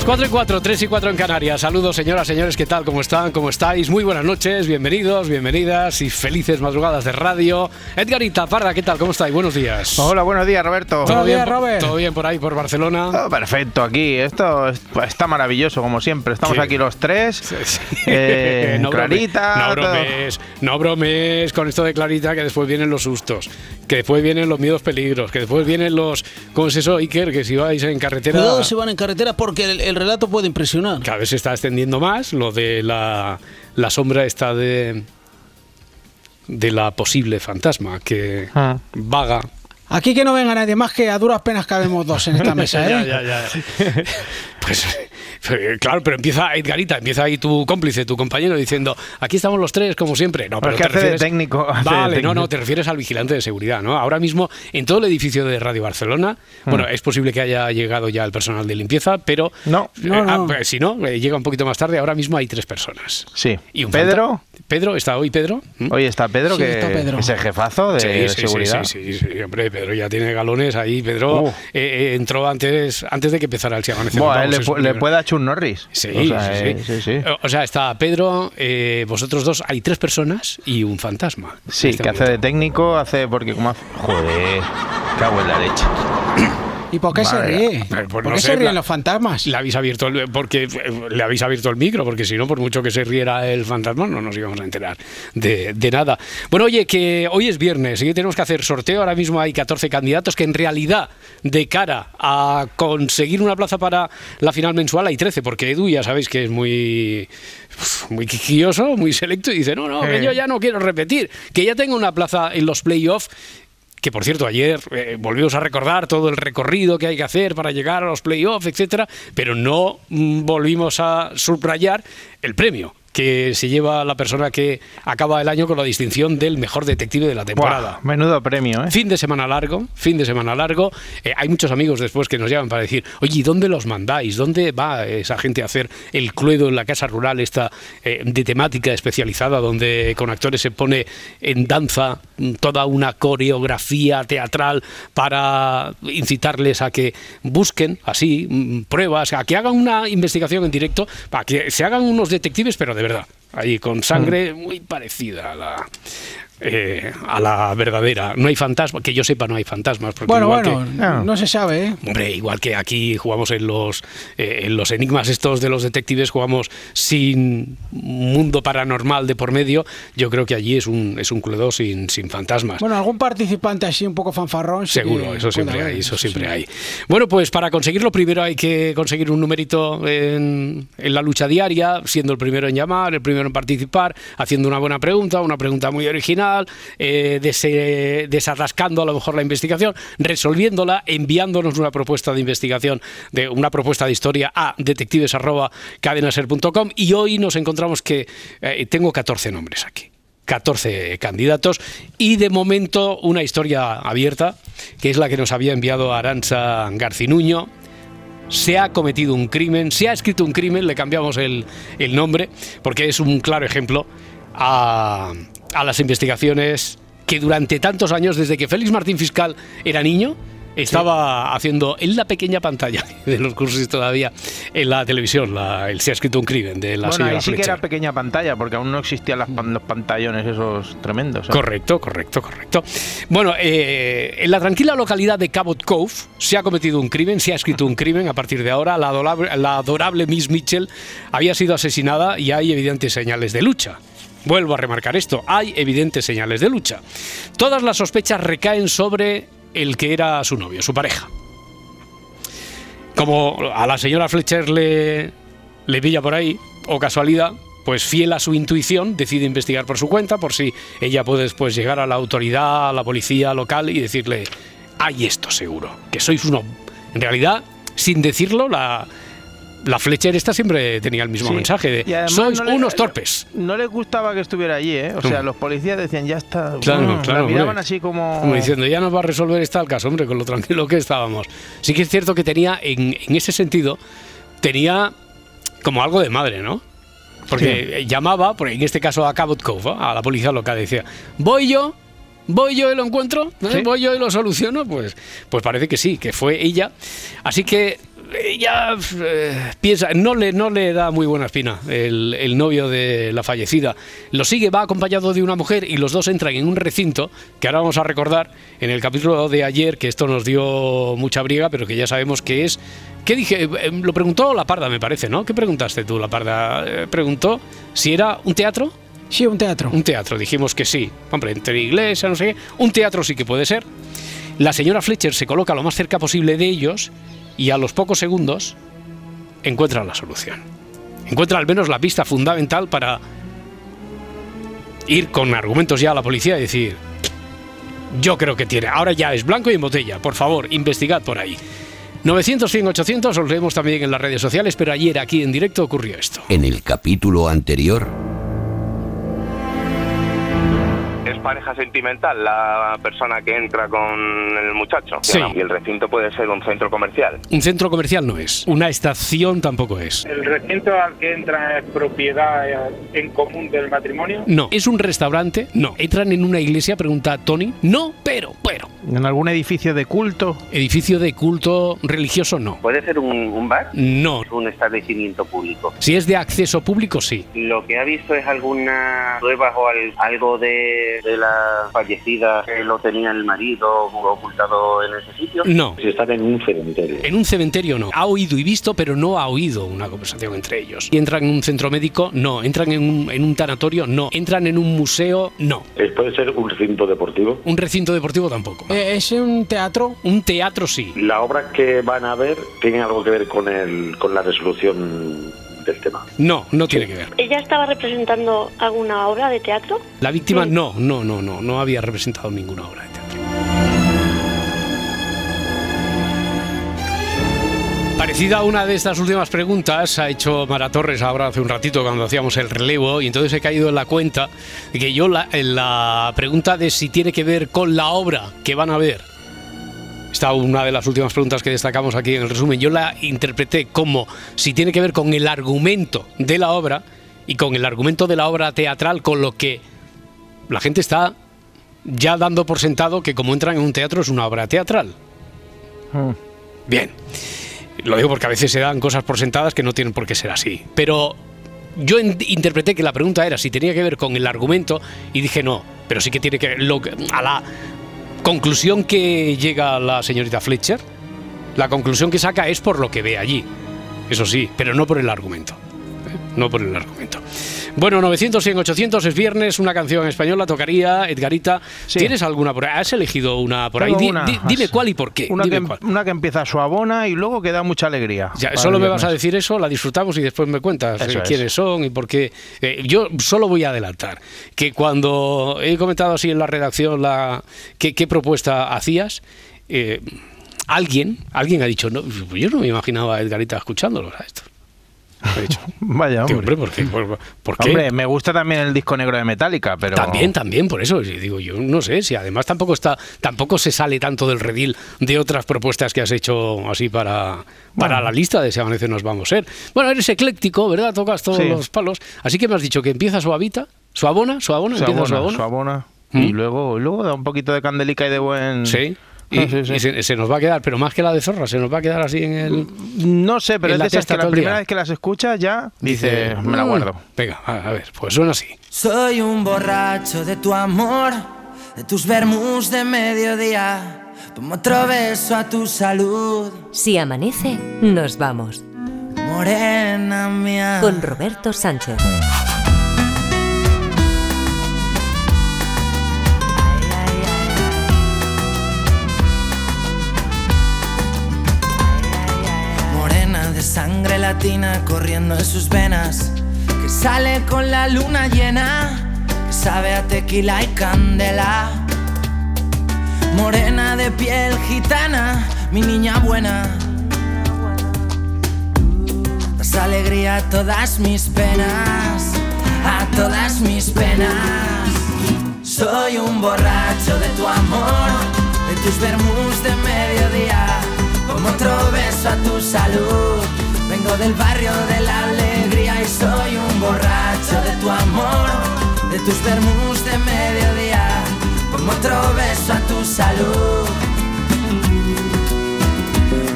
Las 4 y 4, 3 y 4 en Canarias. Saludos, señoras, señores, ¿qué tal? ¿Cómo están? ¿Cómo estáis? Muy buenas noches, bienvenidos, bienvenidas y felices madrugadas de radio. Edgarita Parda, ¿qué tal? ¿Cómo estáis? Buenos días. Hola, buenos días, Roberto. ¿Todo bien, días, Robert. ¿Todo bien por ahí, por Barcelona? Todo perfecto aquí. Esto es- pues, está maravilloso, como siempre. Estamos Sí. aquí los tres. Sí. Eh, no Clarita. no bromes, no bromes con esto de Clarita, que después vienen los sustos, que después vienen los miedos peligros, que después vienen los. ¿Cómo es eso, Iker? Que si vais en carretera. Cuidado si van en carretera porque el, el relato puede impresionar. Cada vez se está extendiendo más lo de la, la sombra esta de de la posible fantasma que Ah. vaga. Aquí que no venga nadie más que a duras penas cabemos dos en esta mesa, ¿eh? Ya, ya, ya. Pues claro, pero empieza Edgarita, empieza ahí tu cómplice, tu compañero diciendo, aquí estamos los tres como siempre. No, Pero pero es que te hace de refieres- técnico, hace de Vale, no, técnico. no, te refieres al vigilante de seguridad, ¿no? Ahora mismo en todo el edificio de Radio Barcelona, Hmm. bueno, es posible que haya llegado ya el personal de limpieza, pero No. eh, No, no. ah, pues, si no, eh, llega un poquito más tarde. Ahora mismo hay tres personas. Sí. Y un Pedro. fanta- Pedro, ¿está hoy Pedro? ¿Mm? Hoy está Pedro, Sí, que, está Pedro. es el jefazo de, Sí, de sí, seguridad. Sí, sí, sí, hombre, Pedro ya tiene galones ahí. Pedro Uh. eh, eh, entró antes, antes de que empezara el Si le, le. Chun Norris. Sí, O sea, sí, eh, sí. sí, sí. O sea, está Pedro, eh, vosotros dos, hay tres personas y un fantasma. Sí, este que hace de técnico, hace porque como hace... Joder, cago en la leche. ¿Y por qué se ríe? Pues ¿Por no qué sé, se ríen la- los fantasmas? Le habéis abierto el, porque eh, le habéis abierto el micro, porque si no, por mucho que se riera el fantasma, no nos íbamos a enterar de, de nada. Bueno, oye, que hoy es viernes y que tenemos que hacer sorteo. Ahora mismo hay 14 candidatos que en realidad, de cara a conseguir una plaza para la final mensual, hay 13, porque Edu ya sabéis que es muy muy quisquilloso, muy selecto y dice, no, no, que Eh. yo ya no quiero repetir, que ya tengo una plaza en los playoffs que por cierto ayer eh, volvimos a recordar todo el recorrido que hay que hacer para llegar a los playoffs, etcétera, pero no mm, volvimos a subrayar el premio que se lleva la persona que acaba el año con la distinción del mejor detective de la temporada. Buah, menudo premio, ¿eh? Fin de semana largo, fin de semana largo. Eh, hay muchos amigos después que nos llaman para decir, oye, ¿y ¿dónde los mandáis? ¿Dónde va esa gente a hacer el cluedo en la casa rural esta eh, de temática especializada donde con actores se pone en danza toda una coreografía teatral para incitarles a que busquen así mm, pruebas, a que hagan una investigación en directo, para que se hagan unos detectives, pero de verdad, ahí con sangre muy parecida a la eh, a la verdadera. No hay fantasmas, que yo sepa, no hay fantasmas. Porque Bueno, igual bueno, que- no. no se sabe, ¿eh? Hombre, igual que aquí jugamos en los, eh, en los enigmas estos de los detectives, jugamos sin mundo paranormal de por medio, yo creo que allí es un, es un cluedo sin, sin fantasmas. Bueno, algún participante así un poco fanfarrón. sí Seguro, eso siempre haber, hay, eso sí. siempre hay. Bueno, pues para conseguirlo primero hay que conseguir un numerito en, en la lucha diaria, siendo el primero en llamar, el primero en participar, haciendo una buena pregunta, una pregunta muy original, eh, dese- desatascando a lo mejor la investigación, resolviéndola, enviándonos una propuesta de investigación, de una propuesta de historia a detectives@cadenaser.com y hoy nos encontramos que eh, tengo 14 nombres aquí. 14 candidatos y de momento una historia abierta, que es la que nos había enviado Aranza Garcinuño. Se ha cometido un crimen, se ha escrito un crimen, le cambiamos el, el nombre, porque es un claro ejemplo a, a las investigaciones que durante tantos años, desde que Félix Martín Fiscal era niño, estaba haciendo en la pequeña pantalla de los cursos todavía en la televisión, la- el Se ha escrito un crimen de la bueno, señora ahí sí que era pequeña pantalla, porque aún no existían las los pantallones esos tremendos. ¿eh? Correcto, correcto, correcto. Bueno, eh, en la tranquila localidad de Cabot Cove se ha cometido un crimen, se ha escrito un crimen a partir de ahora. La adorable, la adorable Miss Mitchell había sido asesinada y hay evidentes señales de lucha. Vuelvo a remarcar esto, hay evidentes señales de lucha. Todas las sospechas recaen sobre el que era su novio, su pareja. Como a la señora Fletcher le le pilla por ahí, o casualidad, pues fiel a su intuición, decide investigar por su cuenta, por si ella puede después llegar a la autoridad, a la policía local y decirle, hay esto seguro, que sois uno... En realidad, sin decirlo, la, la Fletcher esta siempre tenía el mismo Sí. mensaje de sois no le- unos torpes. No les gustaba que estuviera allí, ¿eh? O sea, Mm. los policías decían, ya está. Claro, claro, La miraban hombre. así como. Como diciendo, ya nos va a resolver esta el caso, hombre, con lo tranquilo que estábamos. Sí que es cierto que tenía, en, en ese sentido, tenía como algo de madre, ¿no? Porque llamaba, por en este caso a Cabot Cove, ¿no? a la policía local, decía, voy yo, voy yo y lo encuentro, ¿eh? Sí. voy yo y lo soluciono, pues, pues parece que sí, que fue ella. Así que ella eh, piensa, no le, no le da muy buena espina el, el novio de la fallecida. Lo sigue, va acompañado de una mujer y los dos entran en un recinto que ahora vamos a recordar en el capítulo de ayer, que esto nos dio mucha briga, pero que ya sabemos que es. ¿Qué dije? Eh, Lo preguntó la parda, me parece, ¿no? ¿Qué preguntaste tú, la parda? Eh, Preguntó si era un teatro. Sí, un teatro. Un teatro, dijimos que sí. Hombre, entre iglesia, no sé qué. Un teatro sí que puede ser. La señora Fletcher se coloca lo más cerca posible de ellos y a los pocos segundos encuentra la solución. Encuentra al menos la pista fundamental para ir con argumentos ya a la policía y decir, yo creo que tiene. Ahora ya es blanco y en botella. Por favor, investigad por ahí. 900, 100, 800, os leemos también en las redes sociales, pero ayer aquí en directo ocurrió esto. En el capítulo anterior, Es pareja sentimental la persona que entra con el muchacho. Sí. Y el recinto puede ser un centro comercial. Un centro comercial no es, una estación tampoco es. ¿El recinto al que entra es propiedad eh, en común del matrimonio? No. ¿Es un restaurante? No. ¿Entran en una iglesia? Pregunta Tony. No, pero, pero. En algún edificio de culto. ¿Edificio de culto religioso? No. ¿Puede ser un, un bar? No. Un establecimiento público. Si es de acceso público, sí. Lo que ha visto es alguna prueba o al- algo de, de la fallecida que lo tenía el marido ocultado en ese sitio. No. Si están en un cementerio. En un cementerio no. Ha oído y visto, pero no ha oído una conversación entre ellos. ¿Y entran en un centro médico? No. ¿Entran en un, en un tanatorio? No. ¿Entran en un museo? No. ¿Puede ser un recinto deportivo? ¿Un recinto deportivo tampoco? Eh, ¿Es un teatro? Un teatro sí. ¿La obra que van a ver tiene algo que ver con, el, con la resolución del tema? No, no tiene que ver. ¿Ella estaba representando alguna obra de teatro? La víctima Sí. no, no, no, no. No había representado ninguna obra de teatro. Parecida a una de estas últimas preguntas ha hecho Mara Torres ahora hace un ratito cuando hacíamos el relevo y entonces he caído en la cuenta de que yo la, en la pregunta de si tiene que ver con la obra que van a ver, esta una de las últimas preguntas que destacamos aquí en el resumen, yo la interpreté como si tiene que ver con el argumento de la obra y con el argumento de la obra teatral con lo que la gente está ya dando por sentado que como entran en un teatro es una obra teatral. Bien. Lo digo porque a veces se dan cosas por sentadas que no tienen por qué ser así. Pero yo interpreté que la pregunta era si tenía que ver con el argumento y dije no, pero sí que tiene que ver lo que- a la conclusión que llega la señorita Fletcher. La conclusión que saca es por lo que ve allí. Eso sí, pero no por el argumento. ¿eh? No por el argumento. Bueno, 900, 100, 800 es viernes, una canción española tocaría. Edgarita, Sí. ¿tienes alguna por ahí? ¿Has elegido una por ahí? Tengo Di- una. di- dime cuál y por qué. Una que, cuál. una que empieza suavona y luego que da mucha alegría. Ya, solo me vas a decir eso, la disfrutamos y después me cuentas Eso eh, es. quiénes son y por qué. Eh, yo solo voy a adelantar que cuando he comentado así en la redacción la qué, qué propuesta hacías, eh, alguien, alguien ha dicho, no, yo no me imaginaba a Edgarita escuchándolo a esto. He dicho, Vaya, "Tío, hombre. hombre, ¿por qué? ¿Por, por qué? Hombre, me gusta también el disco negro de Metallica, pero. También, también, por eso digo yo, no sé, si además tampoco está, tampoco se sale tanto del redil de otras propuestas que has hecho así para, para Bueno. la lista de Si amanece nos vamos a ser. Bueno, eres ecléctico, ¿verdad? Tocas todos Sí. los palos. Así que me has dicho que empieza suavita, suavona, suavona, empieza Suavona, suavona. suavona. Y ¿Mm? luego, y luego da un poquito de candelica y de buen. Sí. Y, Ah, sí, sí. y se, se nos va a quedar, pero más que la de zorra, se nos va a quedar así en el. No sé, pero es la de esas testa que la primera día. vez que las escuchas ya dice, me la "Mm". guardo. Venga, a, a ver, pues suena así. Soy un borracho de tu amor, de tus vermus de mediodía. Pongo otro beso a tu salud, Si amanece, nos vamos. morena mía. Con Roberto Sánchez. Sangre latina corriendo en sus venas, que sale con la luna llena, que sabe a tequila y candela. Morena de piel gitana, mi niña buena. Das alegría a todas mis penas, a todas mis penas. Soy un borracho de tu amor, de tus vermus de mediodía, como otro beso a tu salud. Vengo del barrio de la alegría y soy un borracho de tu amor, de tus vermus de mediodía, como otro beso a tu salud.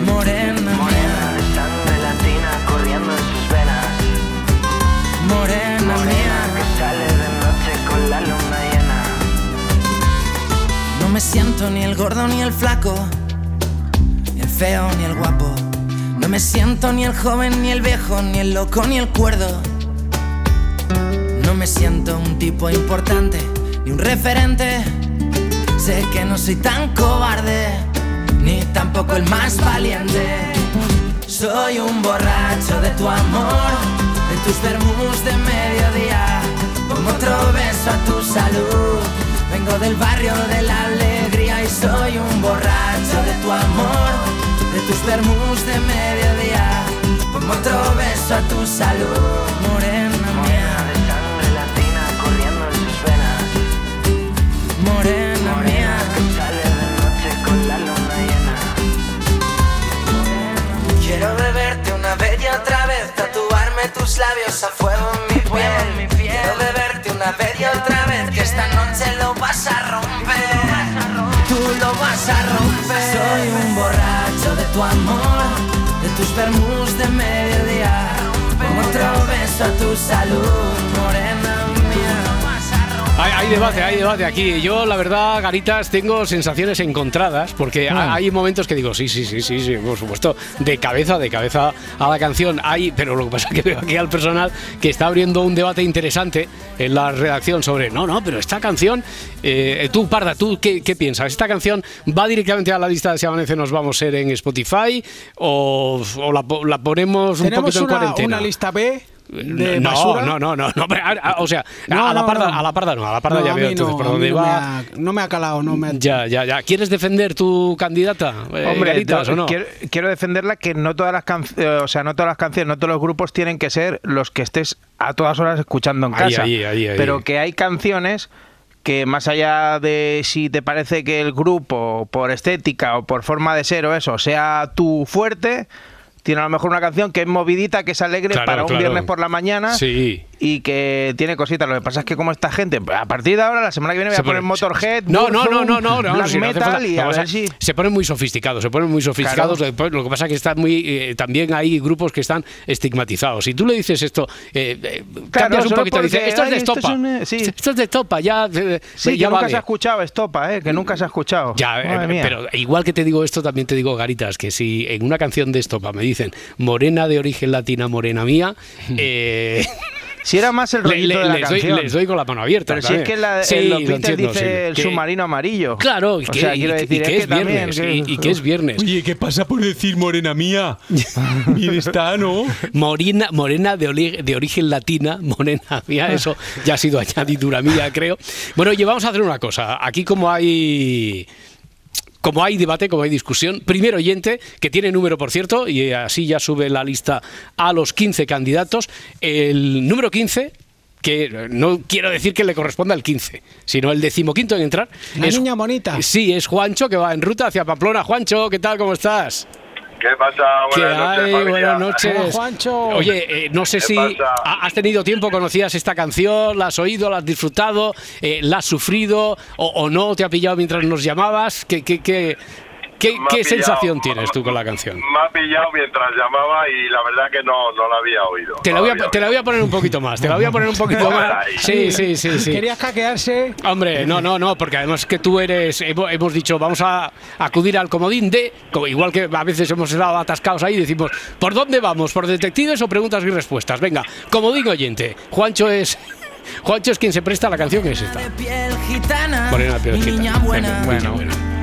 Morena, morena sangre latina corriendo en sus venas. Morena, mía, que sale de noche con la luna llena. No me siento ni el gordo ni el flaco, ni el feo ni el guapo. No me siento ni el joven ni el viejo, ni el loco ni el cuerdo. No me siento un tipo importante ni un referente. Sé que no soy tan cobarde, ni tampoco el más valiente. Soy un borracho de tu amor, de tus vermus de mediodía, como otro beso a tu salud. Vengo del barrio de la alegría y soy un borracho de tu amor, de tus vermus de mediodía, como otro beso a tu salud. Morena mía, de sangre latina corriendo en sus venas. Morena mía, que sale de noche con la luna llena. Quiero beberte una vez y otra vez, tatuarme tus labios a fuego en mi piel. Quiero beberte una vez y otra vez, tu amor, de tus vermus de mediodía. Como otro a tu salud. Hay, hay debate, hay debate aquí. Yo, la verdad, Garitas, tengo sensaciones encontradas porque ha- hay momentos que digo, sí, sí, sí, sí, sí, por supuesto, de cabeza, de cabeza a la canción. Hay, pero lo que pasa es que veo aquí al personal que está abriendo un debate interesante en la redacción sobre, no, no, pero esta canción, eh, tú, Parda, ¿tú qué, qué piensas? ¿Esta canción va directamente a la lista de Si Amanece Nos Vamos a ser en Spotify o, o la, la ponemos un poquito en cuarentena? una lista B de no, basura. no, no, no, no, pero, a- a- o sea, No, a, la no, parda, no. a la parda no, a la parda No, ya veo entonces no, por dónde no va. Me ha, no me ha calado, no me ha... Ya, ya, ya. ¿Quieres defender tu candidata? eh, Hombre, Garitas, o no? quiero, quiero defenderla que no todas las canciones, o sea, no todas las canciones, no todos los grupos tienen que ser los que estés a todas horas escuchando en Ahí, casa. ahí, ahí, ahí. Pero que hay canciones que más allá de si te parece que el grupo por estética o por forma de ser o eso sea tu fuerte, tiene a lo mejor una canción que es movidita, que es alegre Claro, para un claro. viernes por la mañana Sí. y que tiene cositas. Lo que pasa es que como esta gente, a partir de ahora, la semana que viene voy Se a poner pone- Motorhead, No, no, no, no, no, no, Black si no Metal y a ver si... Se ponen muy sofisticados, se ponen muy sofisticados. Lo que pasa es que están muy. eh, también hay grupos que están estigmatizados. Si tú le dices esto, eh, eh, cambias un poquito, dices, esto es de esto estopa. es un, eh, sí. Esto es de estopa, ya. eh, Sí, ya que nunca se ha escuchado Estopa, que nunca se ha escuchado. Ya, pero igual que te digo esto, también te digo, Garitas, que si en una canción de estopa me dicen morena de origen latina, morena mía, eh, Si era más el rollito le- de la les, doy, canción. les doy con la mano abierta. Pero si es también. que la, Sí, en los lo Beatles entiendo, dice sí, el que- submarino amarillo. Claro, y O que, sea, y quiero decir, y que es es, que también, viernes. que- y, y que es viernes. Oye, ¿qué pasa por decir morena mía? Bien está, ¿no? Morena, morena de, oli- de origen latina, morena mía, eso ya ha sido añadidura mía, creo. Bueno, oye, vamos a hacer una cosa. Aquí como hay... Como hay debate, como hay discusión, primer oyente, que tiene número, por cierto, y así ya sube la lista a los 15 candidatos. El número 15, que no quiero decir que le corresponda al 15, sino el decimoquinto en entrar. La es- niña bonita. Sí, es Juancho, que va en ruta hacia Pamplona. Juancho, ¿qué tal? ¿Cómo estás? ¿Qué pasa? ¿Qué Buenas noches, hay? familia. Buenas noches. Hola, Juancho. Oye, eh, no sé ¿Qué si pasa? has tenido tiempo, conocías esta canción, la has oído, la has disfrutado, eh, la has sufrido o, o no, te ha pillado mientras nos llamabas. ¿Qué, qué, qué, qué- pillado. sensación tienes tú con la canción? Me ha pillado mientras llamaba y la verdad que no, no la había oído. Te la, voy a, había te la voy a poner un poquito más, te la voy a poner un poquito más. Sí, sí, sí, sí. Querías caquearse. Hombre, no, no, no, porque además que tú eres, hemos, hemos dicho, vamos a acudir al comodín de, igual que a veces hemos estado atascados ahí, decimos, ¿por dónde vamos? ¿Por detectives o preguntas y respuestas? Venga, comodín oyente, Juancho es, Juancho es quien se presta a la canción que es esta. de piel gitana, Morena de piel mi gitana. niña buena. Bueno, bueno.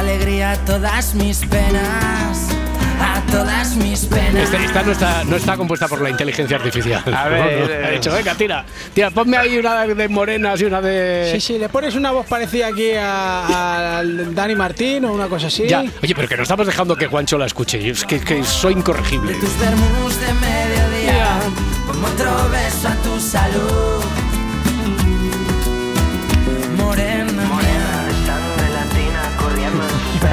Alegría a todas mis penas, todas mis penas. Esta, esta no, está, no está compuesta por la inteligencia artificial. A ver, No, no. eh. Ha dicho, venga, tira. Tira, ponme ahí una de morenas y una de. Sí, sí, le pones una voz parecida aquí a, a Dani Martín o una cosa así. Ya. Oye, pero que no estamos dejando que Juancho la escuche. Es que, que soy incorregible. Tus de mediodía, ponme otro beso a tu salud.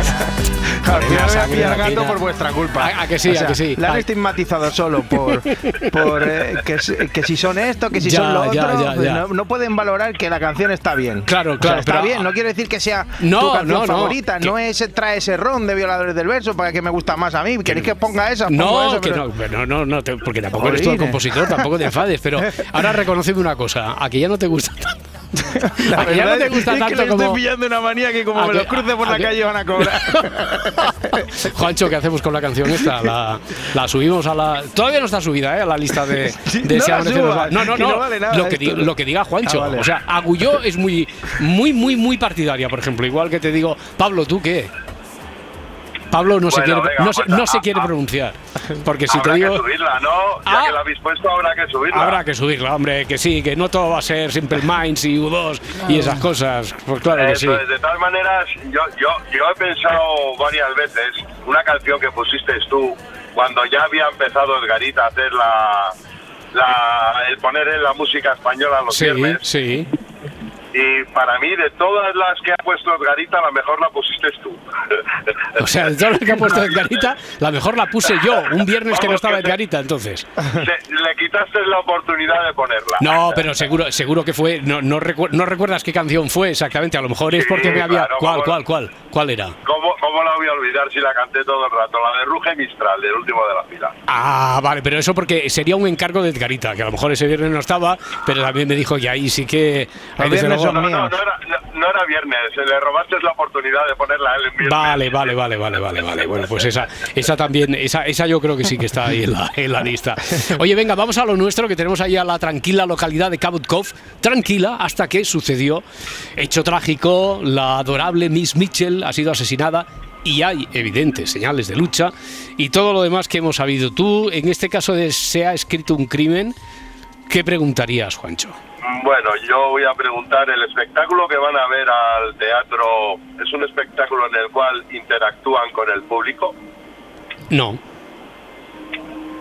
Al final voy a latina. gato por vuestra culpa. ¿A- a que sí, O sea, a que sí? La han estigmatizado solo por, por eh, que, si- que si son esto, que si Ya, son lo ya, otro. ya, ya. No, no pueden valorar que la canción está bien. Claro, O sea, claro, está pero- bien, no quiere decir que sea No, tu canción no, favorita. No es trae ese ron de violadores del verso para que me gusta más a mí. ¿Queréis que ponga esa? Pongo No, esa, que pero- no, no, no, porque tampoco eres tú el compositor, tampoco te enfades, pero ahora reconoceme una cosa, a que ya no te gusta tanto. La que ya no te gusta es que tanto le como. estoy pillando una manía que como ¿A me que- los cruce por la que- calle van a cobrar. Juancho, ¿qué hacemos con la canción esta? La, la subimos a la. Todavía no está subida, ¿eh? A la lista de. De no Si va. No, no, que no. no vale nada lo, que diga, lo que diga Juancho. Ah, vale. O sea, Agulló es muy, muy, muy, muy partidaria, por ejemplo. Igual que te digo, Pablo, ¿tú qué? Pablo no se Bueno, quiere, venga, no se, pues, no se a- quiere pronunciar. Porque si habrá te digo. que subirla, ¿no? Ya Ah. que la habéis puesto, habrá que subirla. Habrá que subirla, hombre, que sí, que no todo va a ser Simple Minds y U2 y esas cosas. Pues claro que sí. De todas maneras, yo, yo, yo he pensado varias veces una canción que pusiste tú cuando ya había empezado Edgarita a hacer la, la el poner en la música española los Sí, viernes. sí. Y para mí, de todas las que ha puesto Edgarita, la mejor la pusiste tú. O sea, de todo lo que ha puesto Edgarita, la mejor la puse yo, un viernes que no estaba Edgarita, entonces. Se- le quitaste la oportunidad de ponerla. No, pero seguro, seguro que fue. No, no, recu- no recuerdas qué canción fue exactamente. A lo mejor es Sí, porque me había. claro, ¿Cuál, cuál, cuál? ¿Cuál era? ¿Cómo, ¿Cómo la voy a olvidar si la canté todo el rato? La de Ruge Mistral, del último de la fila. Ah, vale, pero eso porque sería un encargo de Edgarita, que a lo mejor ese viernes no estaba, pero también me dijo que ahí sí que. ahí No, no, míos. no era, no, era viernes, le robaste la oportunidad de ponerla en viernes. Vale, vale, vale, vale, vale, vale. Bueno, pues esa, esa también, esa, esa yo creo que sí que está ahí en la, en la lista. Oye, venga, vamos a lo nuestro, que tenemos ahí a la tranquila localidad de Cabot Cove. Tranquila hasta que sucedió hecho trágico, la adorable Miss Mitchell ha sido asesinada y hay evidentes señales de lucha y todo lo demás que hemos sabido. Tú, en este caso de se ha escrito un crimen, ¿qué preguntarías, Juancho? Bueno, yo voy a preguntar, ¿el espectáculo que van a ver al teatro es un espectáculo en el cual interactúan con el público? No.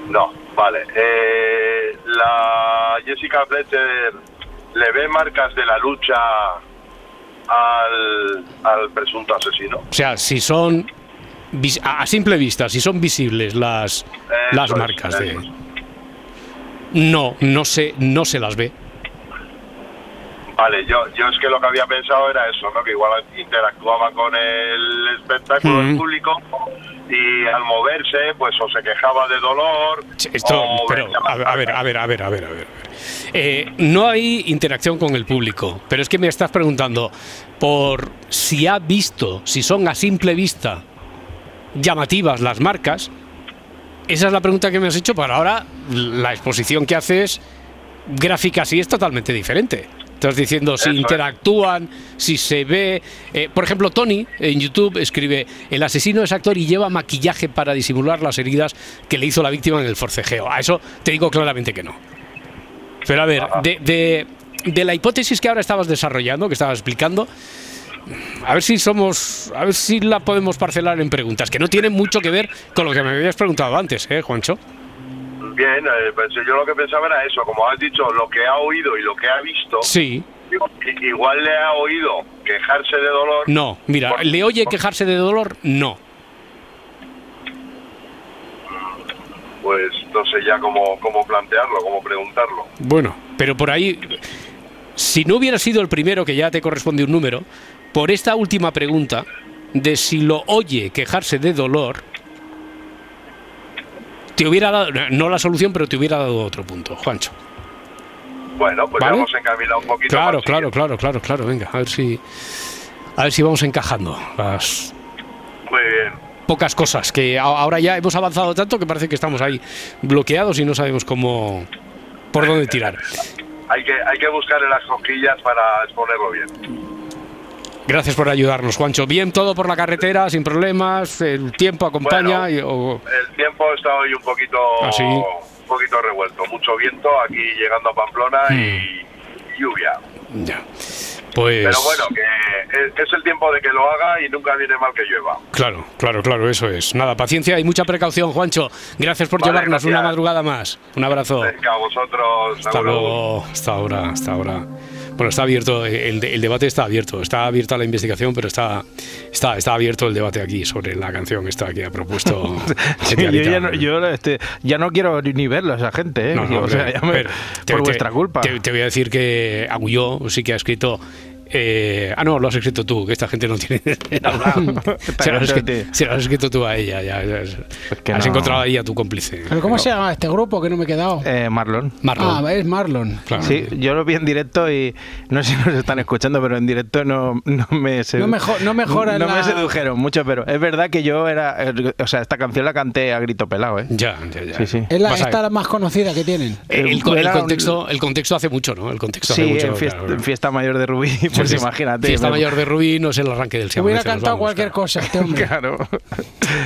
No, vale. Eh, la Jessica Fletcher le ve marcas de la lucha al, al presunto asesino. O sea, si son a simple vista, si son visibles las, las es, marcas de no, no se, no se las ve. Vale, yo, yo es que lo que había pensado era eso, ¿no? Que igual interactuaba con el espectáculo Mm. el público y al moverse, pues o se quejaba de dolor. Esto, o pero a ver, a ver, a ver, a ver, a ver. Eh, no hay interacción con el público, pero es que me estás preguntando por si ha visto, si son a simple vista llamativas las marcas. Esa es la pregunta que me has hecho, pero ahora la exposición que haces gráfica sí es totalmente diferente. Estás diciendo si interactúan, si se ve. eh, por ejemplo, Tony en YouTube escribe: El asesino es actor y lleva maquillaje para disimular las heridas que le hizo la víctima en el forcejeo. A eso te digo claramente que no. Pero a ver, de, de- de la hipótesis que ahora estabas desarrollando, que estabas explicando, a ver si somos. A ver si la podemos parcelar en preguntas, que no tienen mucho que ver con lo que me habías preguntado antes, ¿eh, Juancho? Bien, eh, pues yo lo que pensaba era eso, como has dicho, lo que ha oído y lo que ha visto. Sí. digo, igual le ha oído quejarse de dolor. No, mira, ¿le oye quejarse de dolor? No. Pues no sé ya cómo, cómo plantearlo, cómo preguntarlo. Bueno, pero por ahí, si no hubiera sido el primero que ya te corresponde un número, por esta última pregunta de si lo oye quejarse de dolor, te hubiera dado, no la solución, pero te hubiera dado otro punto, Juancho. Bueno, pues ¿Vale? ya hemos encaminado un poquito Claro, claro, claro, claro, claro, venga, a ver si, a ver si vamos encajando las Muy bien. pocas cosas que ahora ya hemos avanzado tanto que parece que estamos ahí bloqueados y no sabemos cómo, por dónde tirar. Hay que, hay que buscar en las cosquillas para exponerlo bien. Gracias por ayudarnos, Juancho. Bien, todo por la carretera, sin problemas, el tiempo acompaña. Bueno, y- o- El tiempo está hoy un poquito, ¿Ah, un poquito revuelto. Mucho viento aquí llegando a Pamplona Hmm. y lluvia. ya. Pues. Pero bueno, que es, el tiempo de que lo haga y nunca viene mal que llueva. Claro, claro, claro, eso es. Nada, paciencia y mucha precaución, Juancho. Gracias por Vale, llevarnos gracias. una madrugada más. Un abrazo. Venga, a vosotros. Hasta luego, hasta ahora, hasta ahora. Bueno, está abierto, el, el debate está abierto, está abierta la investigación, pero está, está, está abierto el debate aquí sobre la canción esta que ha propuesto. Sí, yo ya no, yo, este, ya no quiero ni verlo a esa gente, ¿eh? No, no, o sea, hombre, ya me- pero por te- vuestra culpa. Te, te voy a decir que Agulló sí que ha escrito. Eh, ah, no, lo has escrito tú, que esta gente no tiene. se, lo has escrito, se lo has escrito tú a ella. Ya, ya. que has no. encontrado ahí a tu cómplice. ¿Pero cómo se llama este grupo que no me he quedado? Eh, Marlon. Marlon. Ah, es Marlon. Sí, yo lo vi en directo y no sé si nos están escuchando, pero en directo no, no me No mejo- no mejora no la- me sedujeron mucho, pero es verdad que yo era, o sea, esta canción la canté a grito pelado, ¿eh? Ya, ya, ya. Sí, sí. Es la, esta la más conocida que tienen. El, el co- el Era un- contexto, el contexto hace mucho, ¿no? El contexto hace Sí, mucho. en fiesta, claro, en fiesta mayor de Rubí, pues imagínate. Fiesta me- mayor de Rubí no es el arranque del Se hubiera cantado vamos, cualquier claro. cosa este hombre. Claro.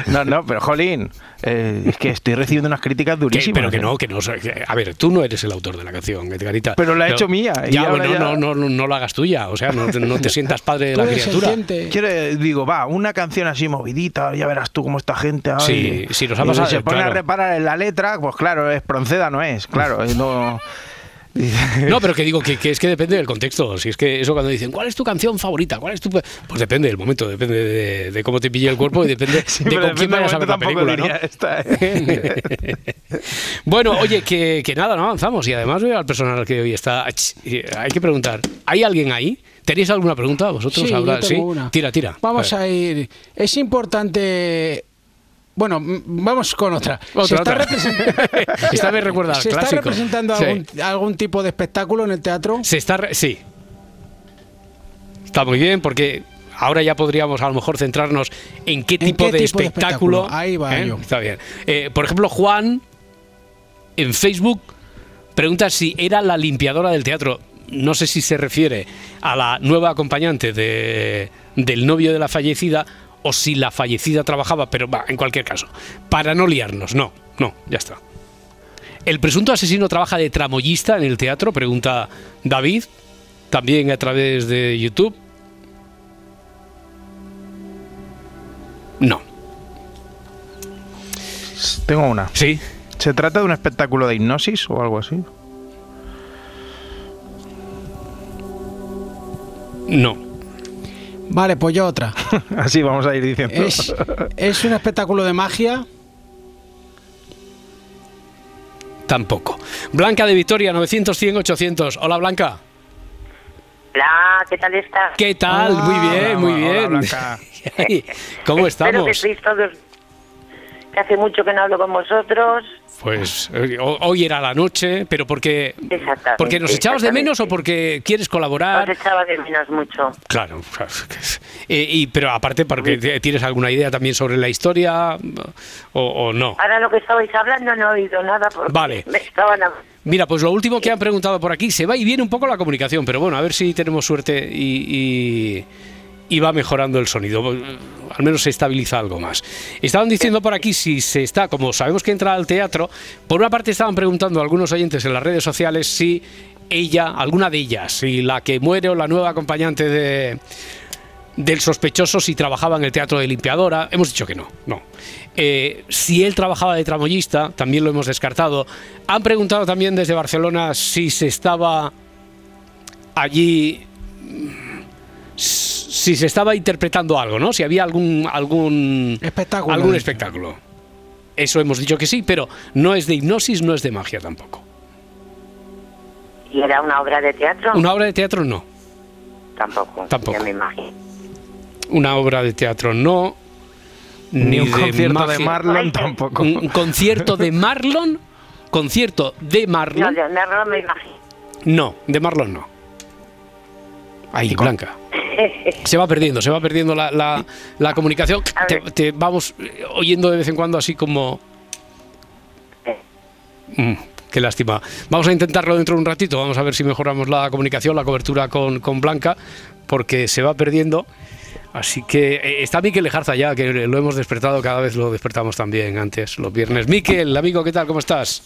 No, no, pero Jolín, eh, es que estoy recibiendo unas críticas durísimas. pero que ¿eh? no, que no. A ver, tú no eres el autor de la canción, Edgarita. Pero la he hecho mía, y Ya, bueno, ya- No, no, no, no la hagas tuya. O sea, no, te- no te sientas padre de la criatura. Quiero, digo, va, una canción así movidita, ya verás tú cómo esta gente. ay. Sí, sí, nos ha pasado, Se pone claro. a reparar en la letra, pues claro, es Pronceda, no es, claro. No, No, pero que digo que, que es que depende del contexto. Si es que eso cuando dicen, ¿cuál es tu canción favorita? ¿Cuál es tu.? pe-?" Pues depende del momento, depende de, de cómo te pille el cuerpo y depende Sí, de con quién vayas a ver la película, esta, ¿eh? Bueno, oye, que, que nada, no avanzamos. Y además veo al personal que hoy está. Hay que preguntar, ¿hay alguien ahí? ¿Tenéis alguna pregunta vosotros? Sí, ahora? yo tengo una. Tira, tira. Vamos a ir. Es importante. Bueno, vamos con otra. Otra, se está, otra. represent- Esta vez recuerda al ¿Se está clásico. representando Sí. algún, algún tipo de espectáculo en el teatro? Se está. re- Sí. Está muy bien porque. Ahora ya podríamos a lo mejor centrarnos en qué tipo, qué de, tipo de espectáculo. espectáculo? Ahí va ¿eh? yo. Está bien. Eh, por ejemplo, Juan en Facebook pregunta si era la limpiadora del teatro. No sé si se refiere a la nueva acompañante de- del novio de la fallecida o si la fallecida trabajaba, pero va, en cualquier caso, para no liarnos, no, no, ya está. ¿El presunto asesino trabaja de tramoyista en el teatro? Pregunta David, también a través de YouTube. No. Tengo una. ¿Sí? ¿Se trata de un espectáculo de hipnosis o algo así? No. Vale, pues yo otra. Así vamos a ir diciendo. Es, es un espectáculo de magia. Tampoco. Blanca de Victoria, 900, 100, 800. Hola, Blanca. Hola, ¿qué tal estás? ¿Qué tal? Hola, muy bien, hola, muy hola, bien. Blanca. ¿Cómo Espero que estamos? estéis todos... Que hace mucho que no hablo con vosotros. Pues eh, ho- hoy era la noche, pero porque, porque nos echabas de menos o porque quieres colaborar. echaba de menos mucho. Claro, Eh, y, pero aparte porque tienes alguna idea también sobre la historia o, o no. Ahora lo que estabais hablando no he oído nada porque Vale. me estaban... Mira, pues lo último que han preguntado por aquí, se va y viene un poco la comunicación, pero bueno, a ver si tenemos suerte y, y- y va mejorando el sonido. Al menos se estabiliza algo más. Estaban diciendo por aquí si se está, como sabemos que entra al teatro, por una parte estaban preguntando algunos oyentes en las redes sociales si ella, alguna de ellas, si la que muere o la nueva acompañante de, del sospechoso si trabajaba en el teatro de limpiadora. Hemos dicho que no, no. Eh, si él trabajaba de tramoyista, también lo hemos descartado. Han preguntado también desde Barcelona si se estaba allí, si se estaba interpretando algo, ¿no? Si había algún algún Espectáculo. algún espectáculo. Eso hemos dicho que sí, pero no es de hipnosis, no es de magia tampoco. ¿Y era una obra de teatro? Una obra de teatro no. Tampoco. Tampoco. Ya me imagino. Una obra de teatro no. Ni un de concierto de. Marlon tampoco. Un concierto de Marlon. Concierto de No, Marlon. de no me imagino. No, de Marlon no. Ahí, Blanca. Se va perdiendo, se va perdiendo la, la- la comunicación. Te, vamos eh, oyendo de vez en cuando así como... Mm, Qué lástima. Vamos a intentarlo dentro de un ratito. Vamos a ver si mejoramos la comunicación, la cobertura con, con Blanca, porque se va perdiendo. Así que eh, está Miquel Lejarza ya, que lo hemos despertado, cada vez lo despertamos también antes, los viernes. Miquel, amigo, ¿qué tal? ¿Cómo estás?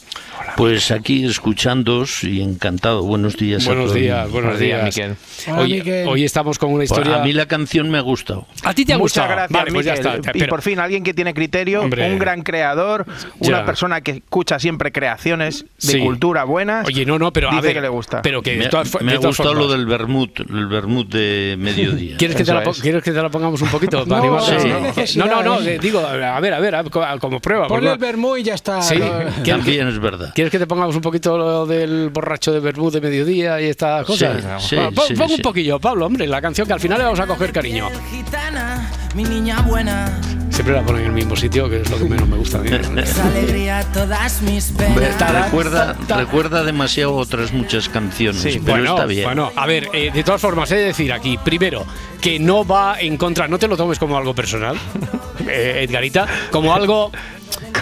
Pues aquí escuchándos y encantado. Buenos días. a Buenos el días, buenos días. Miquel. Hola, Hoy, Miquel. hoy estamos con una Pues historia... a mí la canción me ha gustado. ¿A ti te ha Muchas gustado? gracias, Vale, pues ya está. Y por fin alguien que tiene criterio, Hombre. un gran creador, una Ya. persona que escucha siempre creaciones de Sí. cultura buenas. Oye, no, no, pero a dice ver, que le gusta. Pero que Me, de todas, fo- me de ha gustado lo formas- del vermut, el vermut de mediodía. ¿Quieres que, te la. ¿Quieres que te la pongamos un poquito? para No, animarnos? sí, no, no no, ¿eh? digo, a ver, a ver, como prueba. Ponle el porque- vermú y ya está. Sí. Lo- ¿Quieres También es verdad. ¿Quieres que te pongamos un poquito lo del borracho de Bermud de mediodía y estas cosas? sí, Bueno, pon, sí, pon un sí. poquillo, Pablo, hombre, la canción que al final le vamos a coger cariño. Gitana, mi niña buena, Siempre la ponen en el mismo sitio, que es lo que menos me gusta a mí. es alegría a todas mis Hombre, penas. recuerda, recuerda demasiado otras muchas canciones, Sí, pero bueno, está bien. bueno, a ver, eh, de todas formas, he de decir aquí, primero, que no va en contra, no te lo tomes como algo personal, eh, Edgarita, como algo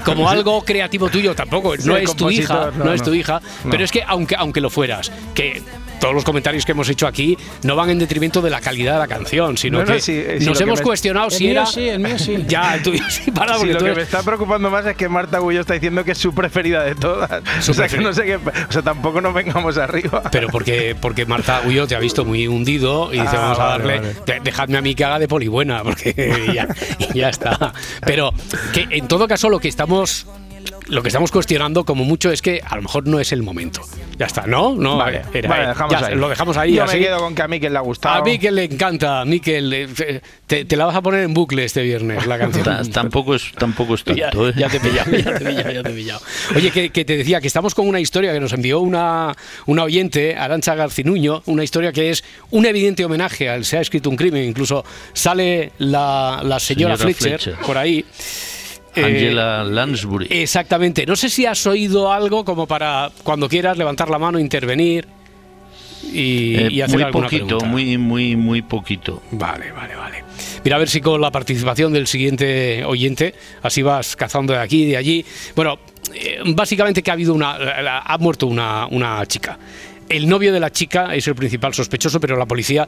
como algo creativo tuyo tampoco, no Sí, es tu hija, no, no, es no. tu hija, No. pero es que aunque aunque lo fueras, que todos los comentarios que hemos hecho aquí no van en detrimento de la calidad de la canción, sino No, no, que sí, eh, sí, nos que hemos me- cuestionado El si mío era sí, el mío sí. ya el tuyo sí para Sí, lo que eres- me está preocupando más es que Marta Gullo está diciendo que es su preferida de todas. Su o sea, que no sé qué. O sea, tampoco nos vengamos arriba. Pero porque, porque Marta Gullo te ha visto muy hundido y dice, Ah, vamos a darle, vale. de- dejadme a mí que haga de polibuena, porque ya, está. Pero que en todo caso lo que estamos lo que estamos cuestionando como mucho es que a lo mejor no es el momento. Ya está, ¿no? No, Vale, era- vale, dejamos ya, ahí. Lo dejamos ahí. Yo así. me quedo con que a mí que le ha gustado. A mí que le encanta, Miquel, eh, te, te la vas a poner en bucle este viernes la canción. Ta- tampoco es tampoco es tanto, ¿eh? ya te he pillado, ya te he pillado, ya te he pillado. Oye, que, que te decía que estamos con una historia que nos envió una, una oyente, Arancha Garcinuño, una historia que es un evidente homenaje al Se ha escrito un crimen, incluso sale la, la señora, Señora Fletcher, Fletcher. por ahí. Eh, Angela Lansbury. Exactamente. No sé si has oído algo como para cuando quieras levantar la mano, intervenir y, Eh, y hacer muy alguna poquito, pregunta. muy muy muy poquito. Vale, vale, vale. Mira a ver si con la participación del siguiente oyente, así vas cazando de aquí y de allí. Bueno, eh, básicamente que ha habido una. ha muerto una, una chica. El novio de la chica es el principal sospechoso, pero la policía,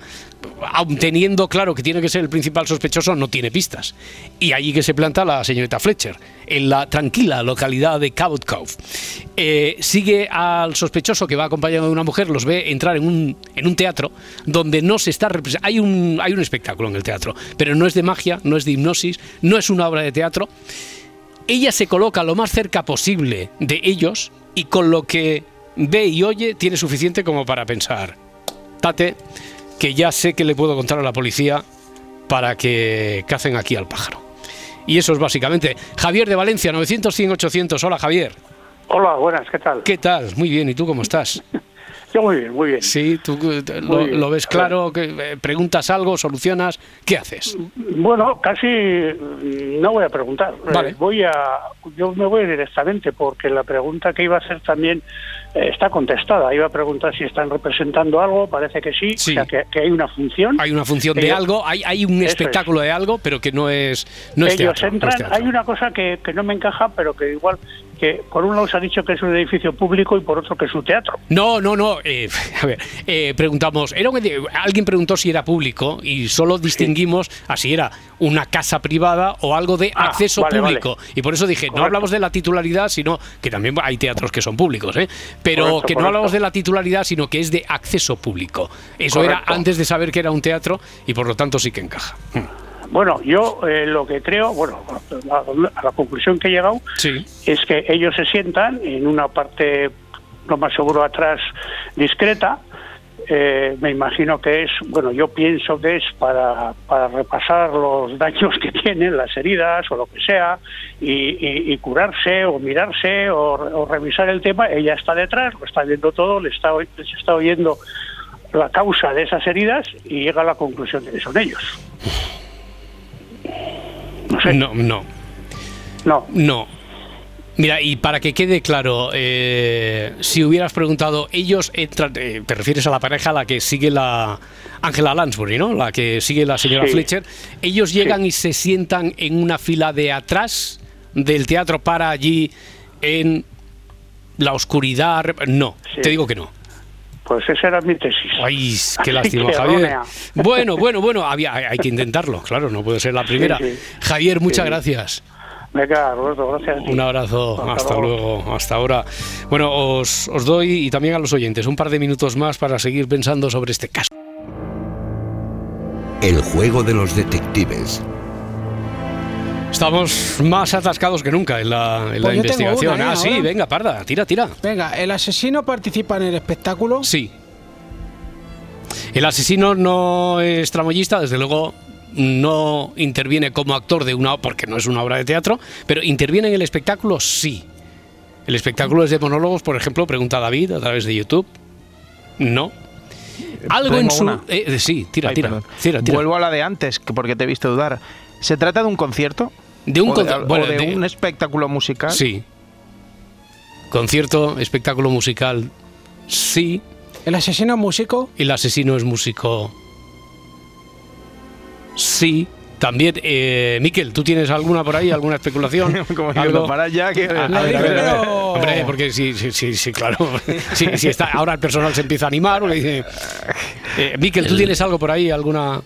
aun teniendo claro que tiene que ser el principal sospechoso, no tiene pistas. Y allí que se planta la señorita Fletcher, en la tranquila localidad de Cabot Cove. Eh, sigue al sospechoso que va acompañado de una mujer, los ve entrar en un, teatro donde no se está representando. Hay un, hay un espectáculo en el teatro, pero no es de magia, no es de hipnosis, no es una obra de teatro. Ella se coloca lo más cerca posible de ellos y con lo que ve y oye tiene suficiente como para pensar, tate, que ya sé que le puedo contar a la policía para que cacen aquí al pájaro. Y eso es básicamente. Javier de Valencia, 900, 100, 800. Hola Javier. Hola, buenas, ¿qué tal? ¿Qué tal? Muy bien, ¿y tú cómo estás? Yo muy bien, muy bien. Sí, tú eh, lo, lo ves claro, que eh, preguntas algo, solucionas, ¿qué haces? Bueno, casi mm, no voy a preguntar. Eh, Vale. voy a, yo me voy directamente porque la pregunta que iba a hacer también eh, está contestada. Iba a preguntar si están representando algo, parece que sí, Sí. o sea que, que hay una función. Hay una función de Ellos- algo, hay, hay un es. espectáculo de algo, pero que no es, no es Ellos teatro. no es entran, hay una cosa que, que no me encaja, pero que igual, que por un lado se ha dicho que es un edificio público y por otro que es un teatro. No, no, no. eh, a ver, eh, preguntamos. Era un alguien preguntó si era público y solo distinguimos a si era una casa privada o algo de Ah, acceso vale, público. Y por eso dije, no hablamos de la titularidad, sino que también hay teatros que son públicos, ¿eh? pero Correcto, que no correcto. hablamos de la titularidad, sino que es de acceso público. Eso era antes de saber que era un teatro y por lo tanto sí que encaja. Bueno, yo eh, lo que creo, bueno, a, a la conclusión que he llegado Sí. es que ellos se sientan en una parte, lo más seguro atrás, discreta. Eh, me imagino que es, bueno, yo pienso que es para, para repasar los daños que tienen, las heridas o lo que sea, y, y- y curarse o mirarse o, o revisar el tema. Ella está detrás, lo está viendo todo, le está, les está oyendo la causa de esas heridas y llega a la conclusión de que son ellos. No, no. No. No. Mira, y para que quede claro, eh, si hubieras preguntado, ellos entran, eh, te refieres a la pareja a la que sigue la Angela Lansbury, ¿no? La que sigue la señora Sí. Fletcher. Ellos llegan y se sientan en una fila de atrás del teatro para allí en la oscuridad. No, Sí. te digo que no. Pues esa era mi tesis. Ay, qué Así lástima, que Javier. errónea. Bueno, bueno, bueno, había, hay, que intentarlo, claro, no puede ser la primera. sí. Javier, muchas Sí. gracias. Venga, Roberto, gracias. a ti. Un abrazo, Hasta hasta luego, hasta ahora. Bueno, os, os doy y también a los oyentes un par de minutos más para seguir pensando sobre este caso. El juego de los detectives. Estamos más atascados que nunca en la, en la Pues investigación. una, ¿eh? ah, sí, ahora. venga, parda, tira, tira. Venga, ¿el asesino participa en el espectáculo? Sí. El asesino no es tramoyista, desde luego no interviene como actor de una porque no es una obra de teatro, pero interviene en el espectáculo sí. El espectáculo es de monólogos, por ejemplo, pregunta David a través de YouTube. No. Algo en su una. eh, sí, tira, Ay, tira, tira, tira. Vuelvo a la de antes, que porque te he visto dudar. ¿Se trata de un concierto? De un ¿O conce- o bueno, de, de- un espectáculo musical? Sí. Concierto, espectáculo musical, sí. ¿El asesino es músico? El asesino es músico, sí. También, eh, Miquel, ¿tú tienes alguna por ahí, alguna especulación? Como diciendo, para ya que... A- a ver, a ver, a ver. Hombre, porque sí, sí, sí, sí, claro. Sí, sí está, ahora el personal se empieza a animar. porque dice, eh, Miquel, ¿tú tienes algo por ahí? ¿Alguna...?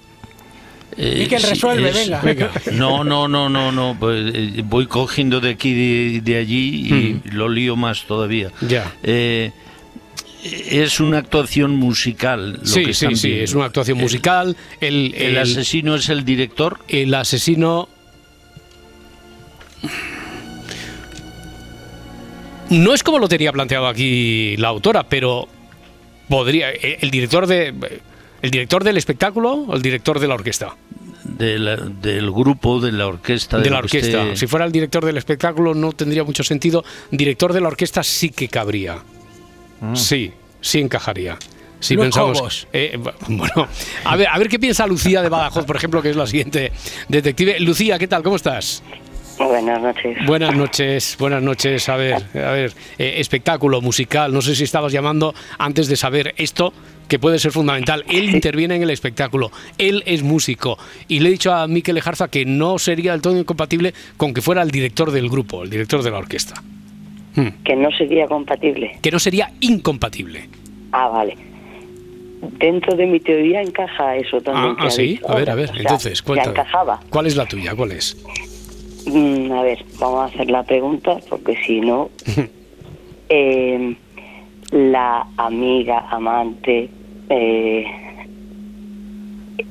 Eh, Miquel, sí, resuelve, es- venga. No, no, no, no, no. pues, eh, voy cogiendo de aquí y de, allí y lo lío más todavía. Ya. Eh, es una actuación musical. Lo Sí, que sí, sí, es una actuación musical. El, El, asesino es el director. El asesino. No es como lo tenía planteado aquí la autora, pero podría. eh, El director de. ¿El director del espectáculo o el director de la orquesta? De la- del grupo, de la orquesta. De la orquesta. Si fuera el director del espectáculo no tendría mucho sentido. Director de la orquesta sí que cabría. Sí, sí encajaría. Si pensamos. Cobos. Eh, bueno, a ver, a ver qué piensa Lucía de Badajoz, por ejemplo, que es la siguiente detective. Lucía, ¿qué tal? ¿Cómo estás? Buenas noches. Buenas noches, buenas noches. A ver, a ver, eh, espectáculo musical. No sé si estabas llamando antes de saber esto, que puede ser fundamental. Él interviene en el espectáculo, él es músico. Y le he dicho a Miquel Ejarza que no sería del todo incompatible con que fuera el director del grupo, el director de la orquesta. Que no sería compatible. Que no sería incompatible. Ah, vale. Dentro de mi teoría encaja eso también. Ah, que ah, sí. dicho A ver, a ver. O sea, Entonces, ya cuéntame. encajaba. ¿Cuál es la tuya? ¿Cuál es? Mm, a ver, vamos a hacer la pregunta porque si no, eh, la amiga, amante, eh,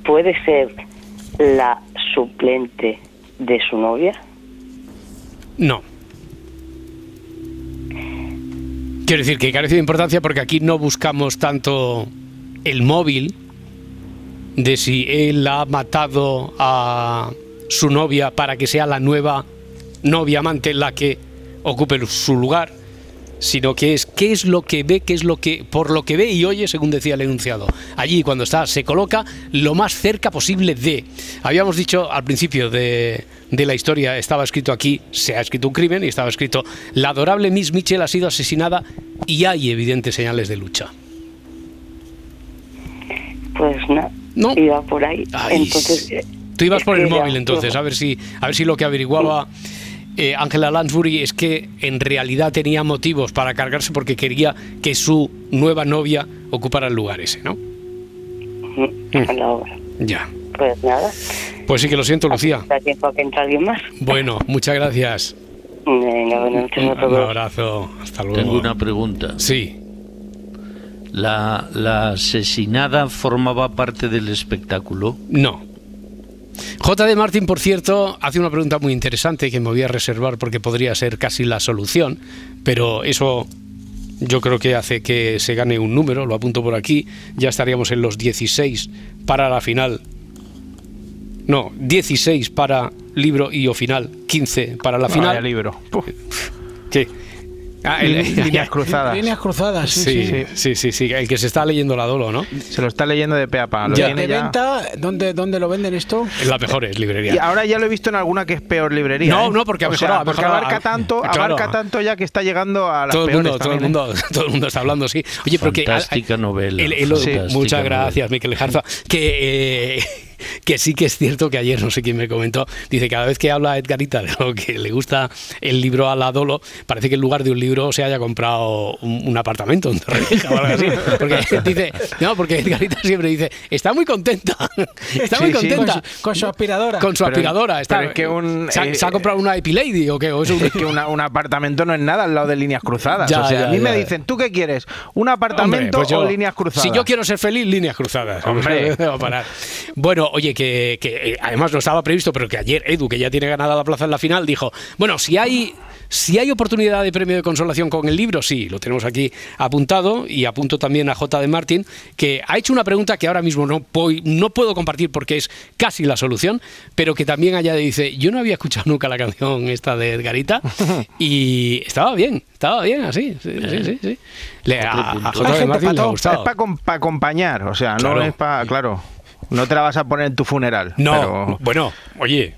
puede ser la suplente de su novia. No. Quiero decir que carece de importancia porque aquí no buscamos tanto el móvil de si él ha matado a su novia para que sea la nueva novia amante la que ocupe su lugar, sino que es qué es lo que ve, qué es lo que por lo que ve y oye, según decía el enunciado. Allí cuando está se coloca lo más cerca posible de. Habíamos dicho al principio de, de la historia estaba escrito aquí se ha escrito un crimen y estaba escrito la adorable Miss Mitchell ha sido asesinada y hay evidentes señales de lucha. Pues no, iba por ahí. Ay, Entonces, eh, Tú ibas por el móvil entonces, a ver si, a ver si lo que averiguaba eh, Angela Lansbury es que en realidad tenía motivos para cargarse porque quería que su nueva novia ocupara el lugar ese, ¿no? a la obra. Ya. Pues nada, Pues sí que lo siento, Lucía. da tiempo a que entre alguien más. Bueno, muchas gracias. Venga, buenas noches a Un todos. abrazo. Hasta luego. Tengo una pregunta. Sí. La, la asesinada formaba parte del espectáculo. No. J. de Martín, por cierto, hace una pregunta muy interesante que me voy a reservar porque podría ser casi la solución, pero eso yo creo que hace que se gane un número, lo apunto por aquí, ya estaríamos en los 16 para la final. No, 16 para libro y o final, 15 para la final. Vaya libro. ¿Qué? Ah, el- Líneas cruzadas. Líneas cruzadas, sí, Sí, sí. sí, sí, sí, el que se está leyendo la Dolo, ¿no? Se lo está leyendo de pe a pa. Lo Ya. tiene ¿De ya- venta? ¿Dónde, ¿Dónde lo venden esto? Es la mejor es librería. Y ahora ya lo he visto en alguna que es peor librería. No, ¿eh? no, porque ha O sea, mejorado, ha porque mejorado. abarca tanto, Claro. abarca tanto ya que está llegando a las todo el peores mundo, todo el también, ¿eh? mundo, todo el mundo está hablando, sí. Oye, pero que Fantástica novela. el- el- fantástica muchas novela. gracias, Miquel Jarza. Que eh, que sí que es cierto que ayer no sé quién me comentó, dice cada vez que habla Edgarita de lo que le gusta el libro a la Dolo, parece que en lugar de un libro se haya comprado un, un apartamento en Torrevieja o algo así. Porque dice, no, porque Edgarita siempre dice, está muy contenta, está muy Sí, sí. contenta. Con su, con su aspiradora. Con su Pero- aspiradora. Está, pero es que un, ¿se, ha, eh, se ha comprado una Epilady o qué? ¿O es un- Es que una- un apartamento no es nada al lado de líneas cruzadas. Ya, o sea, ya, a mí me ya. dicen, ¿tú qué quieres? ¿Un Hombre, apartamento pues yo- o líneas cruzadas? Si yo quiero ser feliz, líneas cruzadas. Hombre. A parar. Bueno, oye, que, que, eh, además no estaba previsto, pero que ayer Edu, que ya tiene ganada la plaza en la final, dijo, bueno, si hay... Si hay oportunidad de premio de consolación con el libro, sí, lo tenemos aquí apuntado y apunto también a J. de Martín, que ha hecho una pregunta que ahora mismo no, voy- no puedo compartir porque es casi la solución, pero que también allá dice, yo no había escuchado nunca la canción esta de Edgarita y estaba bien, estaba bien así, sí, sí, sí. sí. Le, a, a J. de Martín le ha gustado. Es para acompañar, o sea, Claro. no es para... Claro, no te la vas a poner en tu funeral. No, pero- bueno, oye,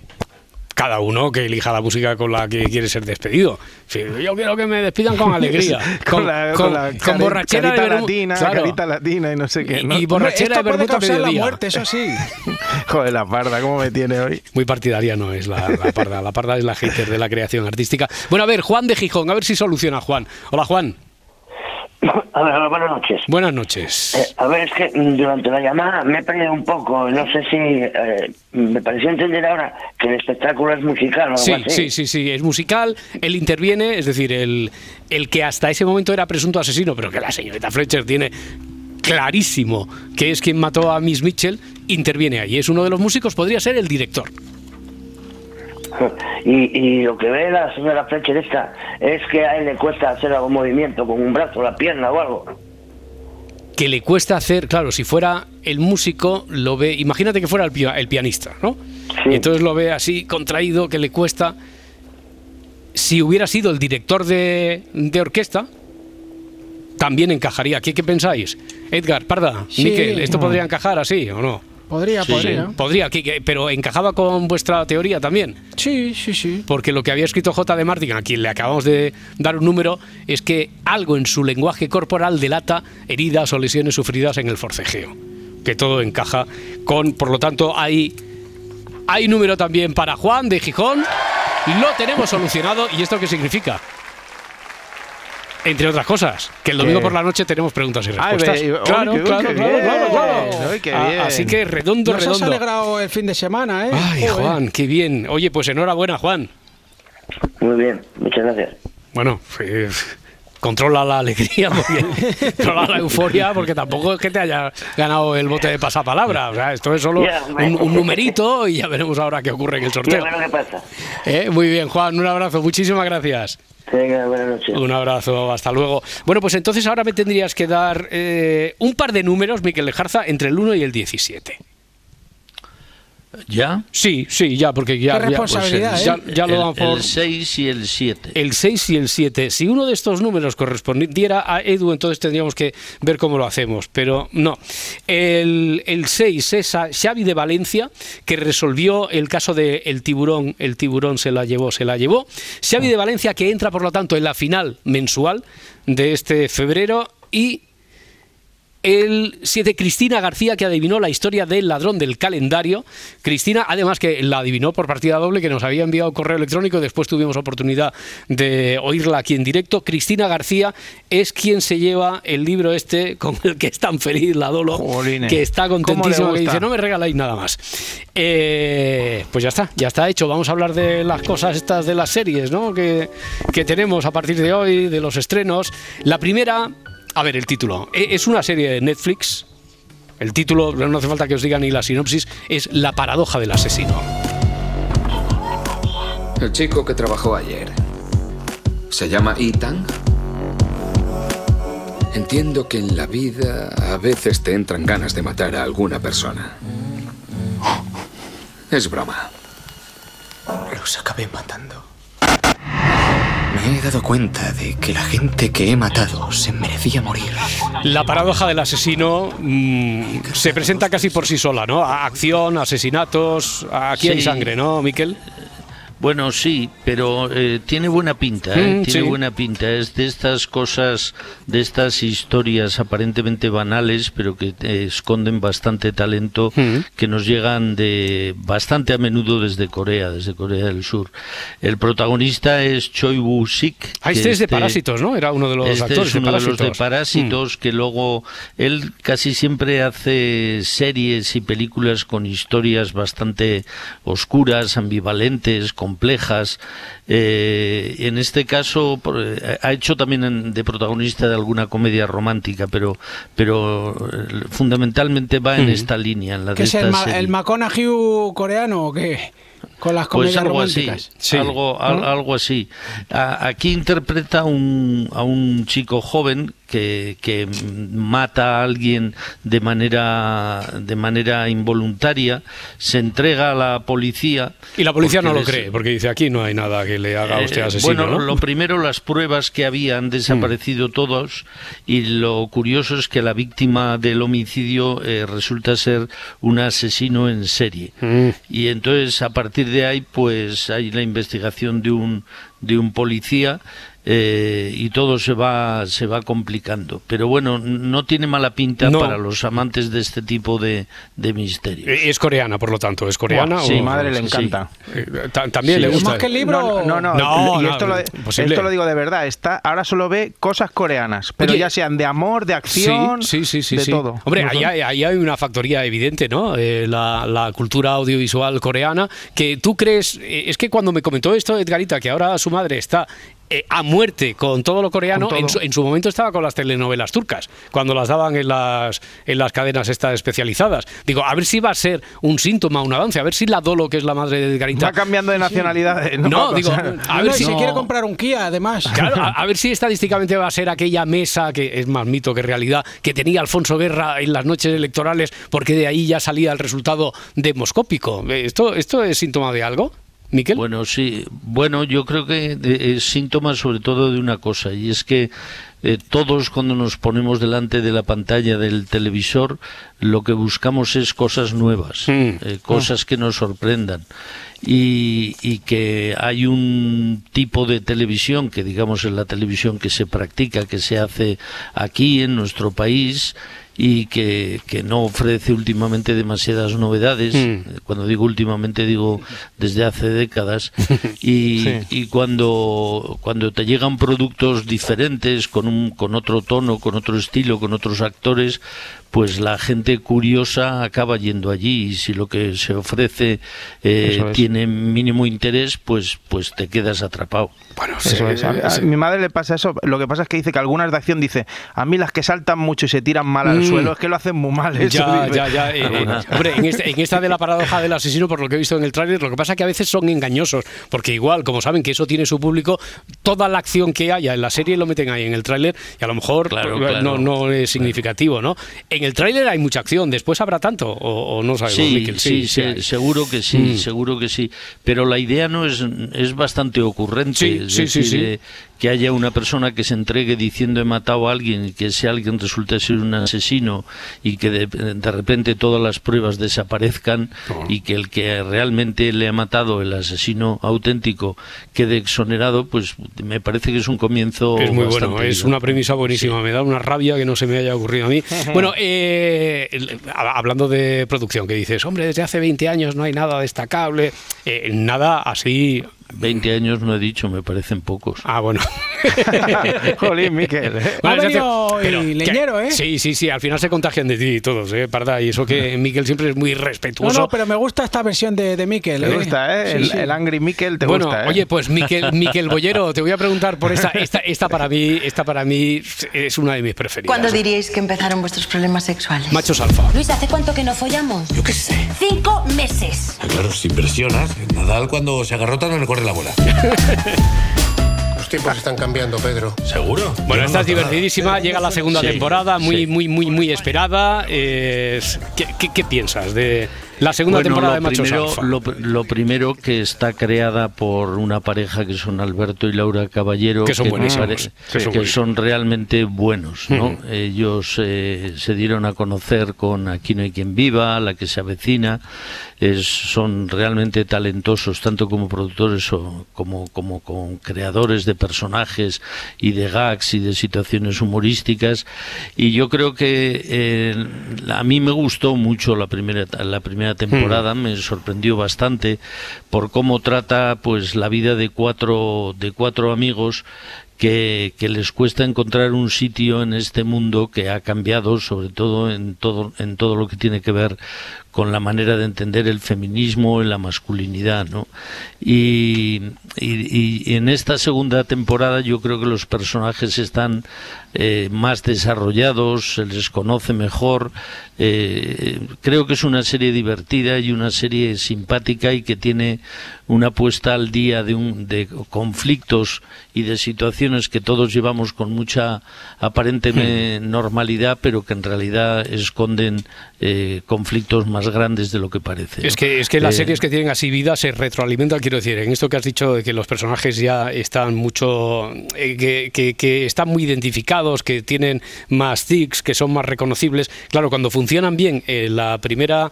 cada uno que elija la música con la que quiere ser despedido. Sí, yo quiero que me despidan con alegría, con, la, con- con la con cari- borrachera carita de latina, claro. carita latina y no sé qué. Y- ¿no? y borrachera Esto de puede causar la muerte, eso sí. Joder, la parda, ¿cómo me tiene hoy? Muy partidaria no es la, la parda. La parda es la hater de la creación artística. Bueno, a ver, Juan de Gijón, a ver si soluciona Juan. Hola, Juan. A ver, buenas noches. Buenas noches. Eh, a ver, es que mm, durante la llamada me he perdido un poco. No sé si eh, me pareció entender ahora que el espectáculo es musical o algo Sí, así. sí, sí, sí, es musical, él interviene, es decir, el, el que hasta ese momento era presunto asesino, pero que la señorita Fletcher tiene clarísimo que es quien mató a Miss Mitchell, interviene ahí. Es uno de los músicos, podría ser el director. Y, y lo que ve la señora Fletcher esta es que a él le cuesta hacer algún movimiento con un brazo, la pierna o algo. Que le cuesta hacer, claro, si fuera el músico, lo ve, imagínate que fuera el, el pianista, ¿no? Y entonces lo ve así contraído, que le cuesta. Si hubiera sido el director de, de orquesta, también encajaría. ¿Qué, qué pensáis? Edgar, Parda, Sí. Miquel, ¿esto Mm. podría encajar así o no? Podría, podría. Podría, que- pero encajaba con vuestra teoría también. Sí, sí, sí. Porque lo que había escrito J. de Martin, a quien le acabamos de dar un número, es que algo en su lenguaje corporal delata heridas o lesiones sufridas en el forcejeo. Que todo encaja con, por lo tanto, hay, hay número también para Juan de Gijón. Lo tenemos solucionado. ¿Y esto qué significa? Entre otras cosas, que el domingo ¿Qué? por la noche tenemos preguntas y respuestas. claro, claro, claro, claro. Así que redondo, Nos has redondo. alegrado el fin de semana, ¿eh? Ay, Joder. Juan, qué bien. Oye, pues enhorabuena, Juan. Muy bien, muchas gracias. Bueno, controla la alegría, porque, controla la euforia, porque tampoco es que te haya ganado el bote de pasapalabra. O sea, esto es solo un, un numerito y ya veremos ahora qué ocurre en el sorteo. veremos qué pasa. Eh, Muy bien, Juan, un abrazo, muchísimas gracias. Venga, buenas noches. Un abrazo, hasta luego. Bueno, pues entonces ahora me tendrías que dar eh, un par de números, Miquel Lejarza, entre el 1 y el 17. ¿Ya? Sí, sí, ya, porque ya, Qué ya, responsabilidad, ya, ¿eh? ya lo el, dan por... el 6 y el 7. El 6 y el 7. Si uno de estos números correspondiera a Edu, entonces tendríamos que ver cómo lo hacemos. Pero no. El, el 6 es a Xavi de Valencia, que resolvió el caso del el tiburón. El tiburón se la llevó, se la llevó. Xavi de Valencia, que entra, por lo tanto, en la final mensual de este febrero. Y el 7, Cristina García, que adivinó la historia del ladrón del calendario. Cristina, además que la adivinó por partida doble, que nos había enviado correo electrónico y después tuvimos oportunidad de oírla aquí en directo. Cristina García es quien se lleva el libro este con el que es tan feliz la Dolo, Jolines. que está contentísima, ¿Cómo que dice, no me regaláis nada más. Eh, pues ya está, ya está hecho. Vamos a hablar de las cosas estas de las series, ¿no? Que, que tenemos a partir de hoy, de los estrenos. La primera, a ver, el título. E- Es una serie de Netflix. El título, no hace falta que os diga ni la sinopsis, es La paradoja del asesino. El chico que trabajó ayer. ¿Se llama Ethan? Entiendo que en la vida a veces te entran ganas de matar a alguna persona. Es broma. Los acabé matando. Me he dado cuenta de que la gente que he matado se merecía morir. La paradoja del asesino mm, se presenta casi por sí sola, ¿no? Acción, asesinatos, aquí hay sangre, ¿no, Miquel? Bueno, sí, pero eh, tiene buena pinta, ¿eh? Mm, tiene sí. buena pinta. Es de estas cosas, de estas historias aparentemente banales, pero que eh, esconden bastante talento, Mm. que nos llegan de bastante a menudo desde Corea, desde Corea del Sur. El protagonista es Choi Woo-sik. Ah, este es de Parásitos, ¿no? Era uno de los este actores es de uno de los de Parásitos. Mm. Parásitos, que luego él casi siempre hace series y películas con historias bastante oscuras, ambivalentes, complejas. Eh, en este caso eh, ha hecho también en- de protagonista de alguna comedia romántica, pero pero eh, fundamentalmente va en Mm. esta línea, en la ¿Qué de es el, ma- serie. el McConaughey coreano o qué? Con las Pues algo así, algo, algo así. A- aquí interpreta un, a un chico joven que, que mata a alguien de manera de manera involuntaria, se entrega a la policía. Y la policía no lo cree, porque dice aquí no hay nada que le haga a usted eh, asesino, bueno, ¿no? lo primero, las pruebas que había han desaparecido todos y lo curioso es que la víctima del homicidio eh, resulta ser un asesino en serie. Mm. Y entonces, a partir de ahí, pues hay la investigación de un, de un policía eh, y todo se va, se va complicando. Pero bueno, no tiene mala pinta No. para los amantes de este tipo de, de misterios. Eh, Es coreana, por lo tanto, es coreana. Sí, madre le encanta. sí. Eh, ta- También Sí. le ¿Es gusta. No, no, no, No, y no, esto, lo, imposible. esto lo digo de verdad. Está, ahora solo ve cosas coreanas, pero Oye, ya sean de amor, de acción, Sí, sí, sí, sí, de sí. todo. Hombre, No ahí hay, ahí hay una factoría evidente, ¿no? Eh, la, la cultura audiovisual coreana, que tú crees, es que cuando me comentó esto Edgarita, que ahora su madre está eh, a muerte con todo lo coreano, todo. En, su, en su momento estaba con las telenovelas turcas, cuando las daban en las, en las cadenas estas especializadas. Digo, a ver si va a ser un síntoma, un avance, a ver si la Dolo, que es la madre de Edgarita... Va cambiando de nacionalidad. No, va a digo, a No, ver si se quiere comprar un Kia, además. Claro, a, a ver si estadísticamente va a ser aquella mesa, que es más mito que realidad, que tenía Alfonso Guerra en las noches electorales, porque de ahí ya salía el resultado demoscópico. Eh, ¿Esto, esto es síntoma de algo? Miquel. Bueno, sí. Bueno, yo creo que de- es síntoma sobre todo de una cosa, y es que eh, todos cuando nos ponemos delante de la pantalla del televisor, lo que buscamos es cosas nuevas, eh, cosas que nos sorprendan. Y, y que hay un tipo de televisión, que digamos es la televisión que se practica, que se hace aquí en nuestro país, y que, que no ofrece últimamente demasiadas novedades. Eh, Cuando digo últimamente digo desde hace décadas. Y, Sí. y cuando, cuando te llegan productos diferentes, con, un, con otro tono, con otro estilo, con otros actores, pues la gente curiosa acaba yendo allí y si lo que se ofrece eh, es. tiene mínimo interés, pues, pues te quedas atrapado. Bueno, Eso es. A, a mi madre le pasa eso. Lo que pasa es que dice que algunas de acción dice, a mí las que saltan mucho y se tiran mal al Mm. suelo es que lo hacen muy mal. Eso, Ya, ya, ya. eh, eh, hombre, en, este- en esta de la paradoja del asesino, por lo que he visto en el tráiler, lo que pasa es que a veces son engañosos, porque igual, como saben que eso tiene su público, toda la acción que haya en la serie lo meten ahí en el tráiler y a lo mejor Claro, pues, claro. no, no es significativo, ¿no? En el tráiler hay mucha acción, después habrá tanto, o, o no sabemos, Sí, Miquel? sí, se- hay. seguro que sí, Mm. seguro que sí. Pero la idea no es, es bastante ocurrente. Sí, es sí, sí, decir, sí. eh, que haya una persona que se entregue diciendo he matado a alguien y que ese alguien resulte ser un asesino y que de, de repente todas las pruebas desaparezcan y que el que realmente le ha matado, el asesino auténtico, quede exonerado, pues me parece que es un comienzo. Es muy bastante bueno, es una premisa buenísima, me da una rabia que no se me haya ocurrido a mí. bueno, eh, hablando de producción, que dices, hombre, desde hace 20 años no hay nada destacable, eh, nada así... 20 años no he dicho, me parecen pocos. Ah, bueno. Jolín, Miquel. ¿eh? Ha venido pero que- leñero, ¿eh? Sí, sí, sí, al final se contagian de ti todos, ¿eh? Parda, y eso que Miquel siempre es muy No, respetuoso. no, pero me gusta esta versión de, de Miquel. Te ¿eh? gusta, ¿eh? Sí, el, sí. el Angry Miquel te bueno, gusta, ¿eh? oye, pues Miquel, Miquel Bollero, te voy a preguntar por esta, esta, esta para mí, esta para mí es una de mis preferidas. ¿Cuándo diríais que empezaron vuestros problemas sexuales? Machos alfa. Luis, ¿hace cuánto que no follamos? Yo qué sé. Cinco meses. Ah, Claro, si impresionas. Nadal cuando se agarrota no le corre la bola. Los tiempos están cambiando, Pedro. ¿Seguro? Bueno, esta es nada. divertidísima, llega la segunda Sí, temporada, muy, sí. muy, muy, muy esperada. Es- ¿qué, qué, qué piensas de La segunda Bueno, temporada lo de Machos primero, Alfa. Lo, lo primero que está creada por una pareja que son Alberto y Laura Caballero, Que son me buenísimos, parece- que son que son realmente buenos. ¿no? Ujú. Ellos eh, se dieron a conocer con Aquí no hay quien viva, La que se avecina. Es- son realmente talentosos, tanto como productores o como, como con creadores de personajes y de gags y de situaciones humorísticas. Y yo creo que eh, a mí me gustó mucho la primera, la primera temporada, me sorprendió bastante por cómo trata pues la vida de cuatro, de cuatro amigos que, que les cuesta encontrar un sitio en este mundo que ha cambiado, sobre todo en todo, en todo lo que tiene que ver con la manera de entender el feminismo y la masculinidad, ¿no? Y, y- y en esta segunda temporada yo creo que los personajes están eh, más desarrollados, se les conoce mejor. eh, creo que es una serie divertida y una serie simpática y que tiene una puesta al día de, un, de conflictos y de situaciones que todos llevamos con mucha aparente normalidad, pero que en realidad esconden eh, conflictos más grandes de lo que parece. Es ¿no? que, es que las Eh, series que tienen así vida se retroalimentan, quiero decir, en esto que has dicho de que los personajes ya están mucho, eh, que, que- que están muy identificados, que tienen más tics, que son más reconocibles. Claro, cuando funcionan bien eh, la primera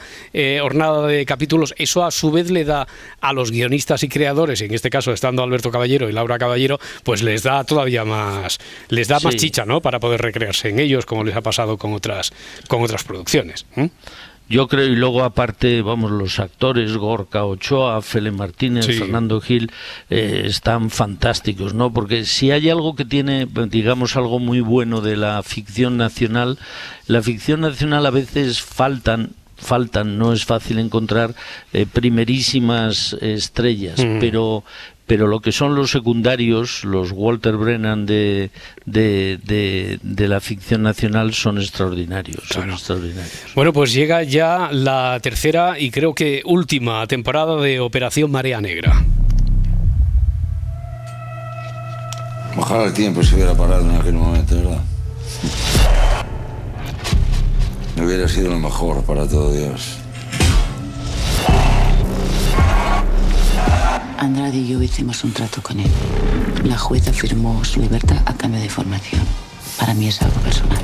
hornada de capítulos, eso a su vez le da a los guionistas y creadores, en este caso estando Alberto Caballero y Laura Caballero, pues les da todavía más, les da más chicha, ¿no? Para poder recrearse en ellos, como les ha pasado con otras, con otras producciones. Yo creo, y luego aparte, vamos, los actores, Gorka Ochoa, Fele Martínez, Sí. Fernando Gil, eh, están fantásticos, ¿no? Porque si hay algo que tiene, digamos, algo muy bueno de la ficción nacional, la ficción nacional a veces faltan faltan, no es fácil encontrar eh, primerísimas estrellas, Mm. pero pero lo que son los secundarios, los Walter Brennan de, de, de, de la ficción nacional son extraordinarios, son extraordinarios. Bueno, pues llega ya la tercera y creo que última temporada de Operación Marea Negra. Ojalá el tiempo se hubiera parado en aquel momento, ¿verdad? Hubiera sido lo mejor para todo Dios. Andrade y yo hicimos un trato con él. La jueza firmó su libertad a cambio de formación. Para mí es algo personal.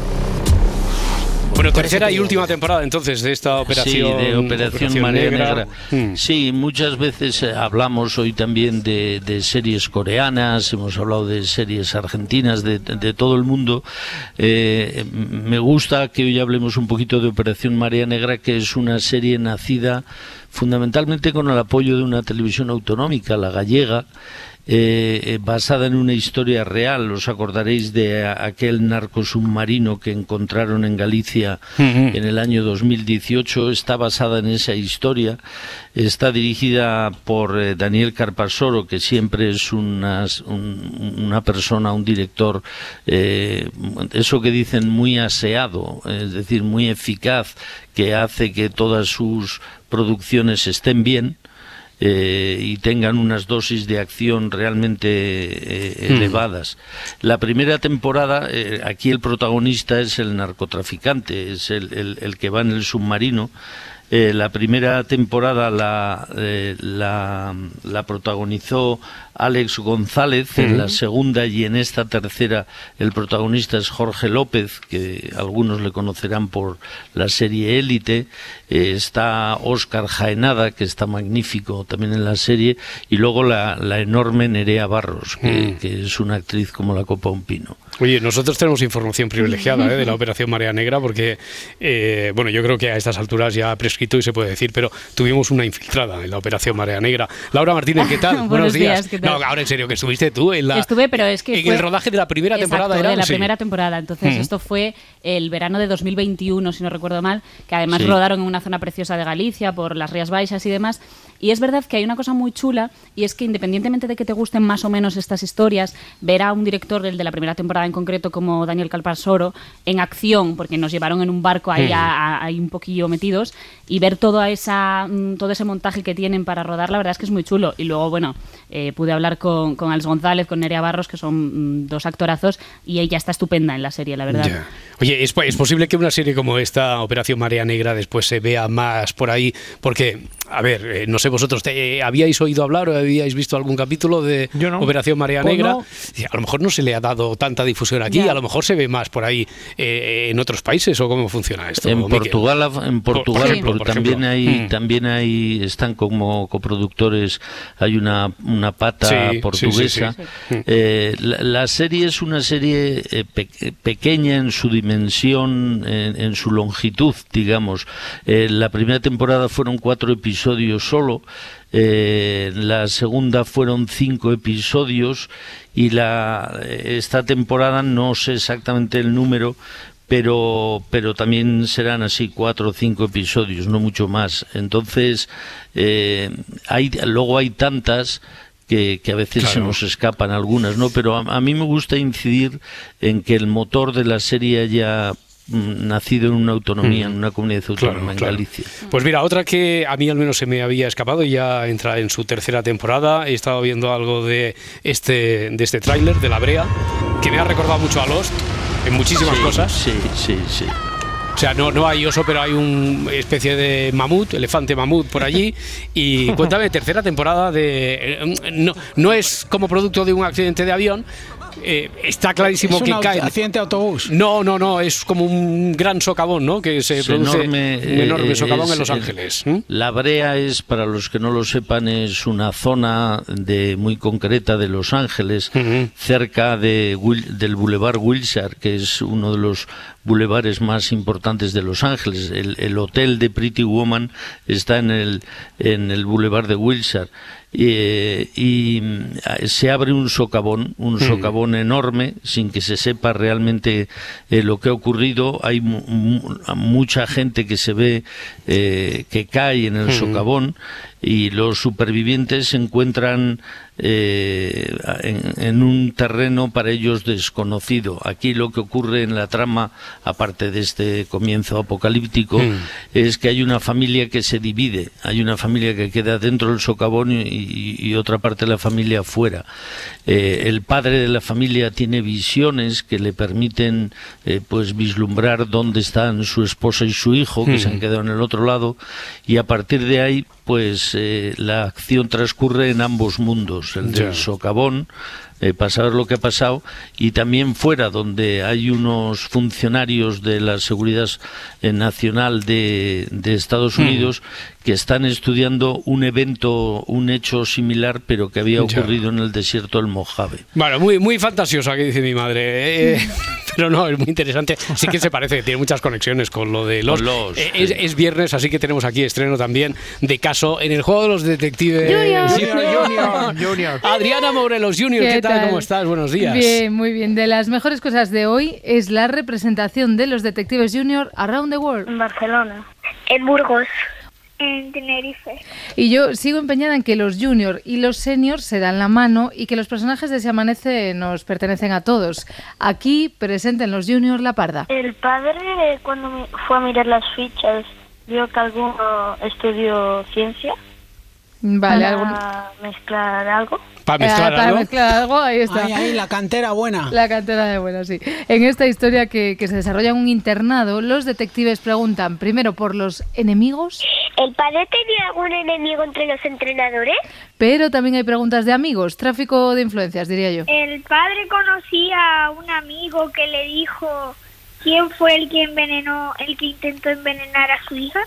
Bueno, tercera y última temporada entonces de esta operación. Sí, de Operación, Operación Marea Negra. Negra. Sí, muchas veces eh, hablamos hoy también de, de series coreanas, hemos hablado de series argentinas, de, de todo el mundo. Eh, me gusta que hoy hablemos un poquito de Operación Marea Negra, que es una serie nacida fundamentalmente con el apoyo de una televisión autonómica, la gallega, eh, eh, basada en una historia real. Os acordaréis de aquel narcosubmarino que encontraron en Galicia en el año 2018. Está basada en esa historia. Está dirigida por eh, Daniel Carpasoro, que siempre es unas- un- una persona, un director, eh, eso que dicen muy aseado, es decir, muy eficaz, que hace que todas sus producciones estén bien eh, y tengan unas dosis de acción realmente eh, Mm. elevadas. La primera temporada, eh, aquí el protagonista es el narcotraficante, es el, el- el que va en el submarino. Eh, la primera temporada la, eh, la, la protagonizó Alex González, en la segunda y en esta tercera el protagonista es Jorge López, que algunos le conocerán por la serie Élite. Eh, está Óscar Jaenada, que está magnífico también en la serie, y luego la, la enorme Nerea Barros, que, Mm. que es una actriz como la copa un pino. Oye, nosotros tenemos información privilegiada de la Operación Marea Negra porque, bueno, yo creo que a estas alturas ya ha prescrito y se puede decir, pero tuvimos una infiltrada en la Operación Marea Negra. Laura Martínez, ¿qué tal? Buenos días, ¿qué tal? No, ahora en serio, que estuviste tú en la... Estuve, pero es que en fue- el rodaje de la primera Exacto, temporada era de la sí. primera temporada. Entonces, Mm. esto fue el verano de 2021, si no recuerdo mal, que además Sí. rodaron en una zona preciosa de Galicia, por las Rías Baixas y demás. Y es verdad que hay una cosa muy chula, y es que independientemente de que te gusten más o menos estas historias, ver a un director, el de la primera temporada en concreto, como Daniel Calparsoro, en acción, porque nos llevaron en un barco ahí, Mm. a- a- ahí un poquillo metidos, y ver toda esa, mm, todo ese montaje que tienen para rodar, la verdad es que es muy chulo. Y luego, bueno, eh, pude hablar con, con Alex González, con Nerea Barros, que son mm, dos actorazos, y ella está estupenda en la serie, la verdad. Oye, ¿es, es posible que una serie como esta, Operación Marea Negra, después se vea más por ahí? Porque, a ver, eh, no sé vosotros, te- eh, ¿habíais oído hablar o habíais visto algún capítulo de Operación Marea Pues Negra? no. Y A lo mejor no se le ha dado tanta difusión aquí, Ya. a lo mejor se ve más por ahí eh, en otros países o cómo funciona esto. En Miquel? Portugal, en Por- por Portugal ejemplo, porque por también ejemplo. hay, Mm. también hay, están como coproductores, hay una, una pata Sí, portuguesa. sí, sí. Eh, la, la serie es una serie eh, pe- pequeña en su dimensión, en, en su longitud, digamos. Eh, la primera temporada fueron cuatro episodios solo. eh, la segunda fueron cinco episodios y la esta temporada no sé exactamente el número pero pero también serán así cuatro o cinco episodios no mucho más. Entonces eh, hay luego hay tantas que, que a veces se nos escapan algunas no pero a, a mí me gusta incidir en que el motor de la serie haya nacido en una autonomía Mm. en una comunidad autónoma en claro. Galicia Pues mira, otra que a mí al menos se me había escapado y ya entra en su tercera temporada. He estado viendo algo de este, de este tráiler, de La Brea, que me ha recordado mucho a Lost en muchísimas Sí, cosas. sí sí sí O sea, no, no hay oso, pero hay una especie de mamut, elefante mamut por allí. Y cuéntame, tercera temporada de... eh, No, no es como producto de un accidente de avión. Eh, está clarísimo Es un que cae. accidente de autobús. No, no, no, es como un gran socavón, ¿no? Que se Es produce enorme, un enorme eh, socavón es en Los el- Ángeles. La Brea es, para los que no lo sepan, es una zona de muy concreta de Los Ángeles, cerca de, Wil- del Boulevard Wilshire, que es uno de los bulevares más importantes de Los Ángeles. El, el hotel de Pretty Woman está en el, en el Boulevard de Wilshire. Eh, y mm, se abre un socavón, un Mm. socavón enorme, sin que se sepa realmente eh, lo que ha ocurrido. Hay mu- mu- mucha gente que se ve eh, que cae en el Mm. socavón y los supervivientes se encuentran eh, en, en un terreno para ellos desconocido. Aquí lo que ocurre en la trama, aparte de este comienzo apocalíptico, Mm. es que hay una familia que se divide. Hay una familia que queda dentro del socavón y, y- otra parte de la familia afuera. Eh, el padre de la familia tiene visiones que le permiten eh, pues vislumbrar dónde están su esposa y su hijo, que Mm. se han quedado en el otro lado, y a partir de ahí pues eh, la acción transcurre en ambos mundos, el del socavón, eh, para saber lo que ha pasado, y también fuera, donde hay unos funcionarios de la Seguridad eh, Nacional de, de Estados Mm. Unidos que están estudiando un evento, un hecho similar, pero que había Ya. ocurrido en el desierto del Mojave. Bueno, muy, muy fantasiosa, que dice mi madre. eh, pero no, es muy interesante. Sí que se parece, tiene muchas conexiones con lo de los. Eh, es, es viernes, así que tenemos aquí estreno también de caso en el juego de los detectives. Junior. Junior, Junior, Junior. Adriana Morelos Junior, ¿qué, tal? ¿Cómo estás? Buenos días. Bien, muy bien. De las mejores cosas de hoy es la representación de los detectives junior around the world. En Barcelona. En Burgos. En Tenerife. Y yo sigo empeñada en que los junior y los senior se dan la mano y que los personajes de Se Amanece nos pertenecen a todos. Aquí presenten los junior la parda. El padre, cuando fue a mirar las fichas, vio que alguno estudió ciencia. Vale, para algún- mezclar algo. Para Eh, mezclar para algo. mezclar algo, ahí está. Ahí, ahí, la cantera buena. La cantera de buena, sí. En esta historia que, que se desarrolla en un internado, los detectives preguntan primero por los enemigos, ¿El padre tenía algún enemigo entre los entrenadores? pero también hay preguntas de amigos, tráfico de influencias, diría yo. El padre conocía a un amigo que le dijo quién fue el que envenenó, el que intentó envenenar a su hija.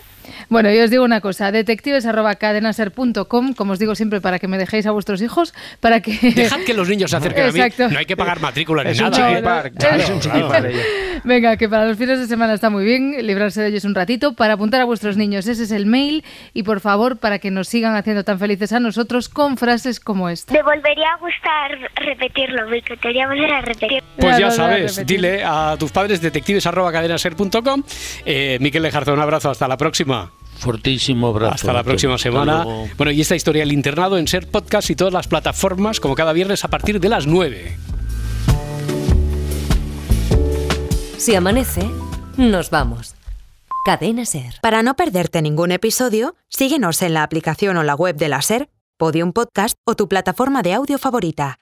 Bueno, yo os digo una cosa, detectives.cadenaser.com, como os digo siempre, para que me dejéis a vuestros hijos, para que... Dejad que los niños se acerquen a mí. No hay que pagar matrícula ni Es un nada. ¿eh? chiquipar, Claro, es un claro. chiquipar ella. Venga, que para los fines de semana está muy bien librarse de ellos un ratito. Para apuntar a vuestros niños, ese es el mail. Y por favor, para que nos sigan haciendo tan felices a nosotros con frases como esta. Me volvería a gustar repetirlo, me encantaría volver a repetir. Pues ya sabes, dile a tus padres detectives.cadenaser.com. Eh, Miquel Lejarza, un abrazo, hasta la próxima. Fortísimo abrazo. Hasta la próxima semana. Bueno, y esta historia, el internado en Ser Podcast y todas las plataformas, como cada viernes a partir de las 9. Si amanece, nos vamos. Cadena Ser. Para no perderte ningún episodio, síguenos en la aplicación o la web de la SER, Podium Podcast o tu plataforma de audio favorita.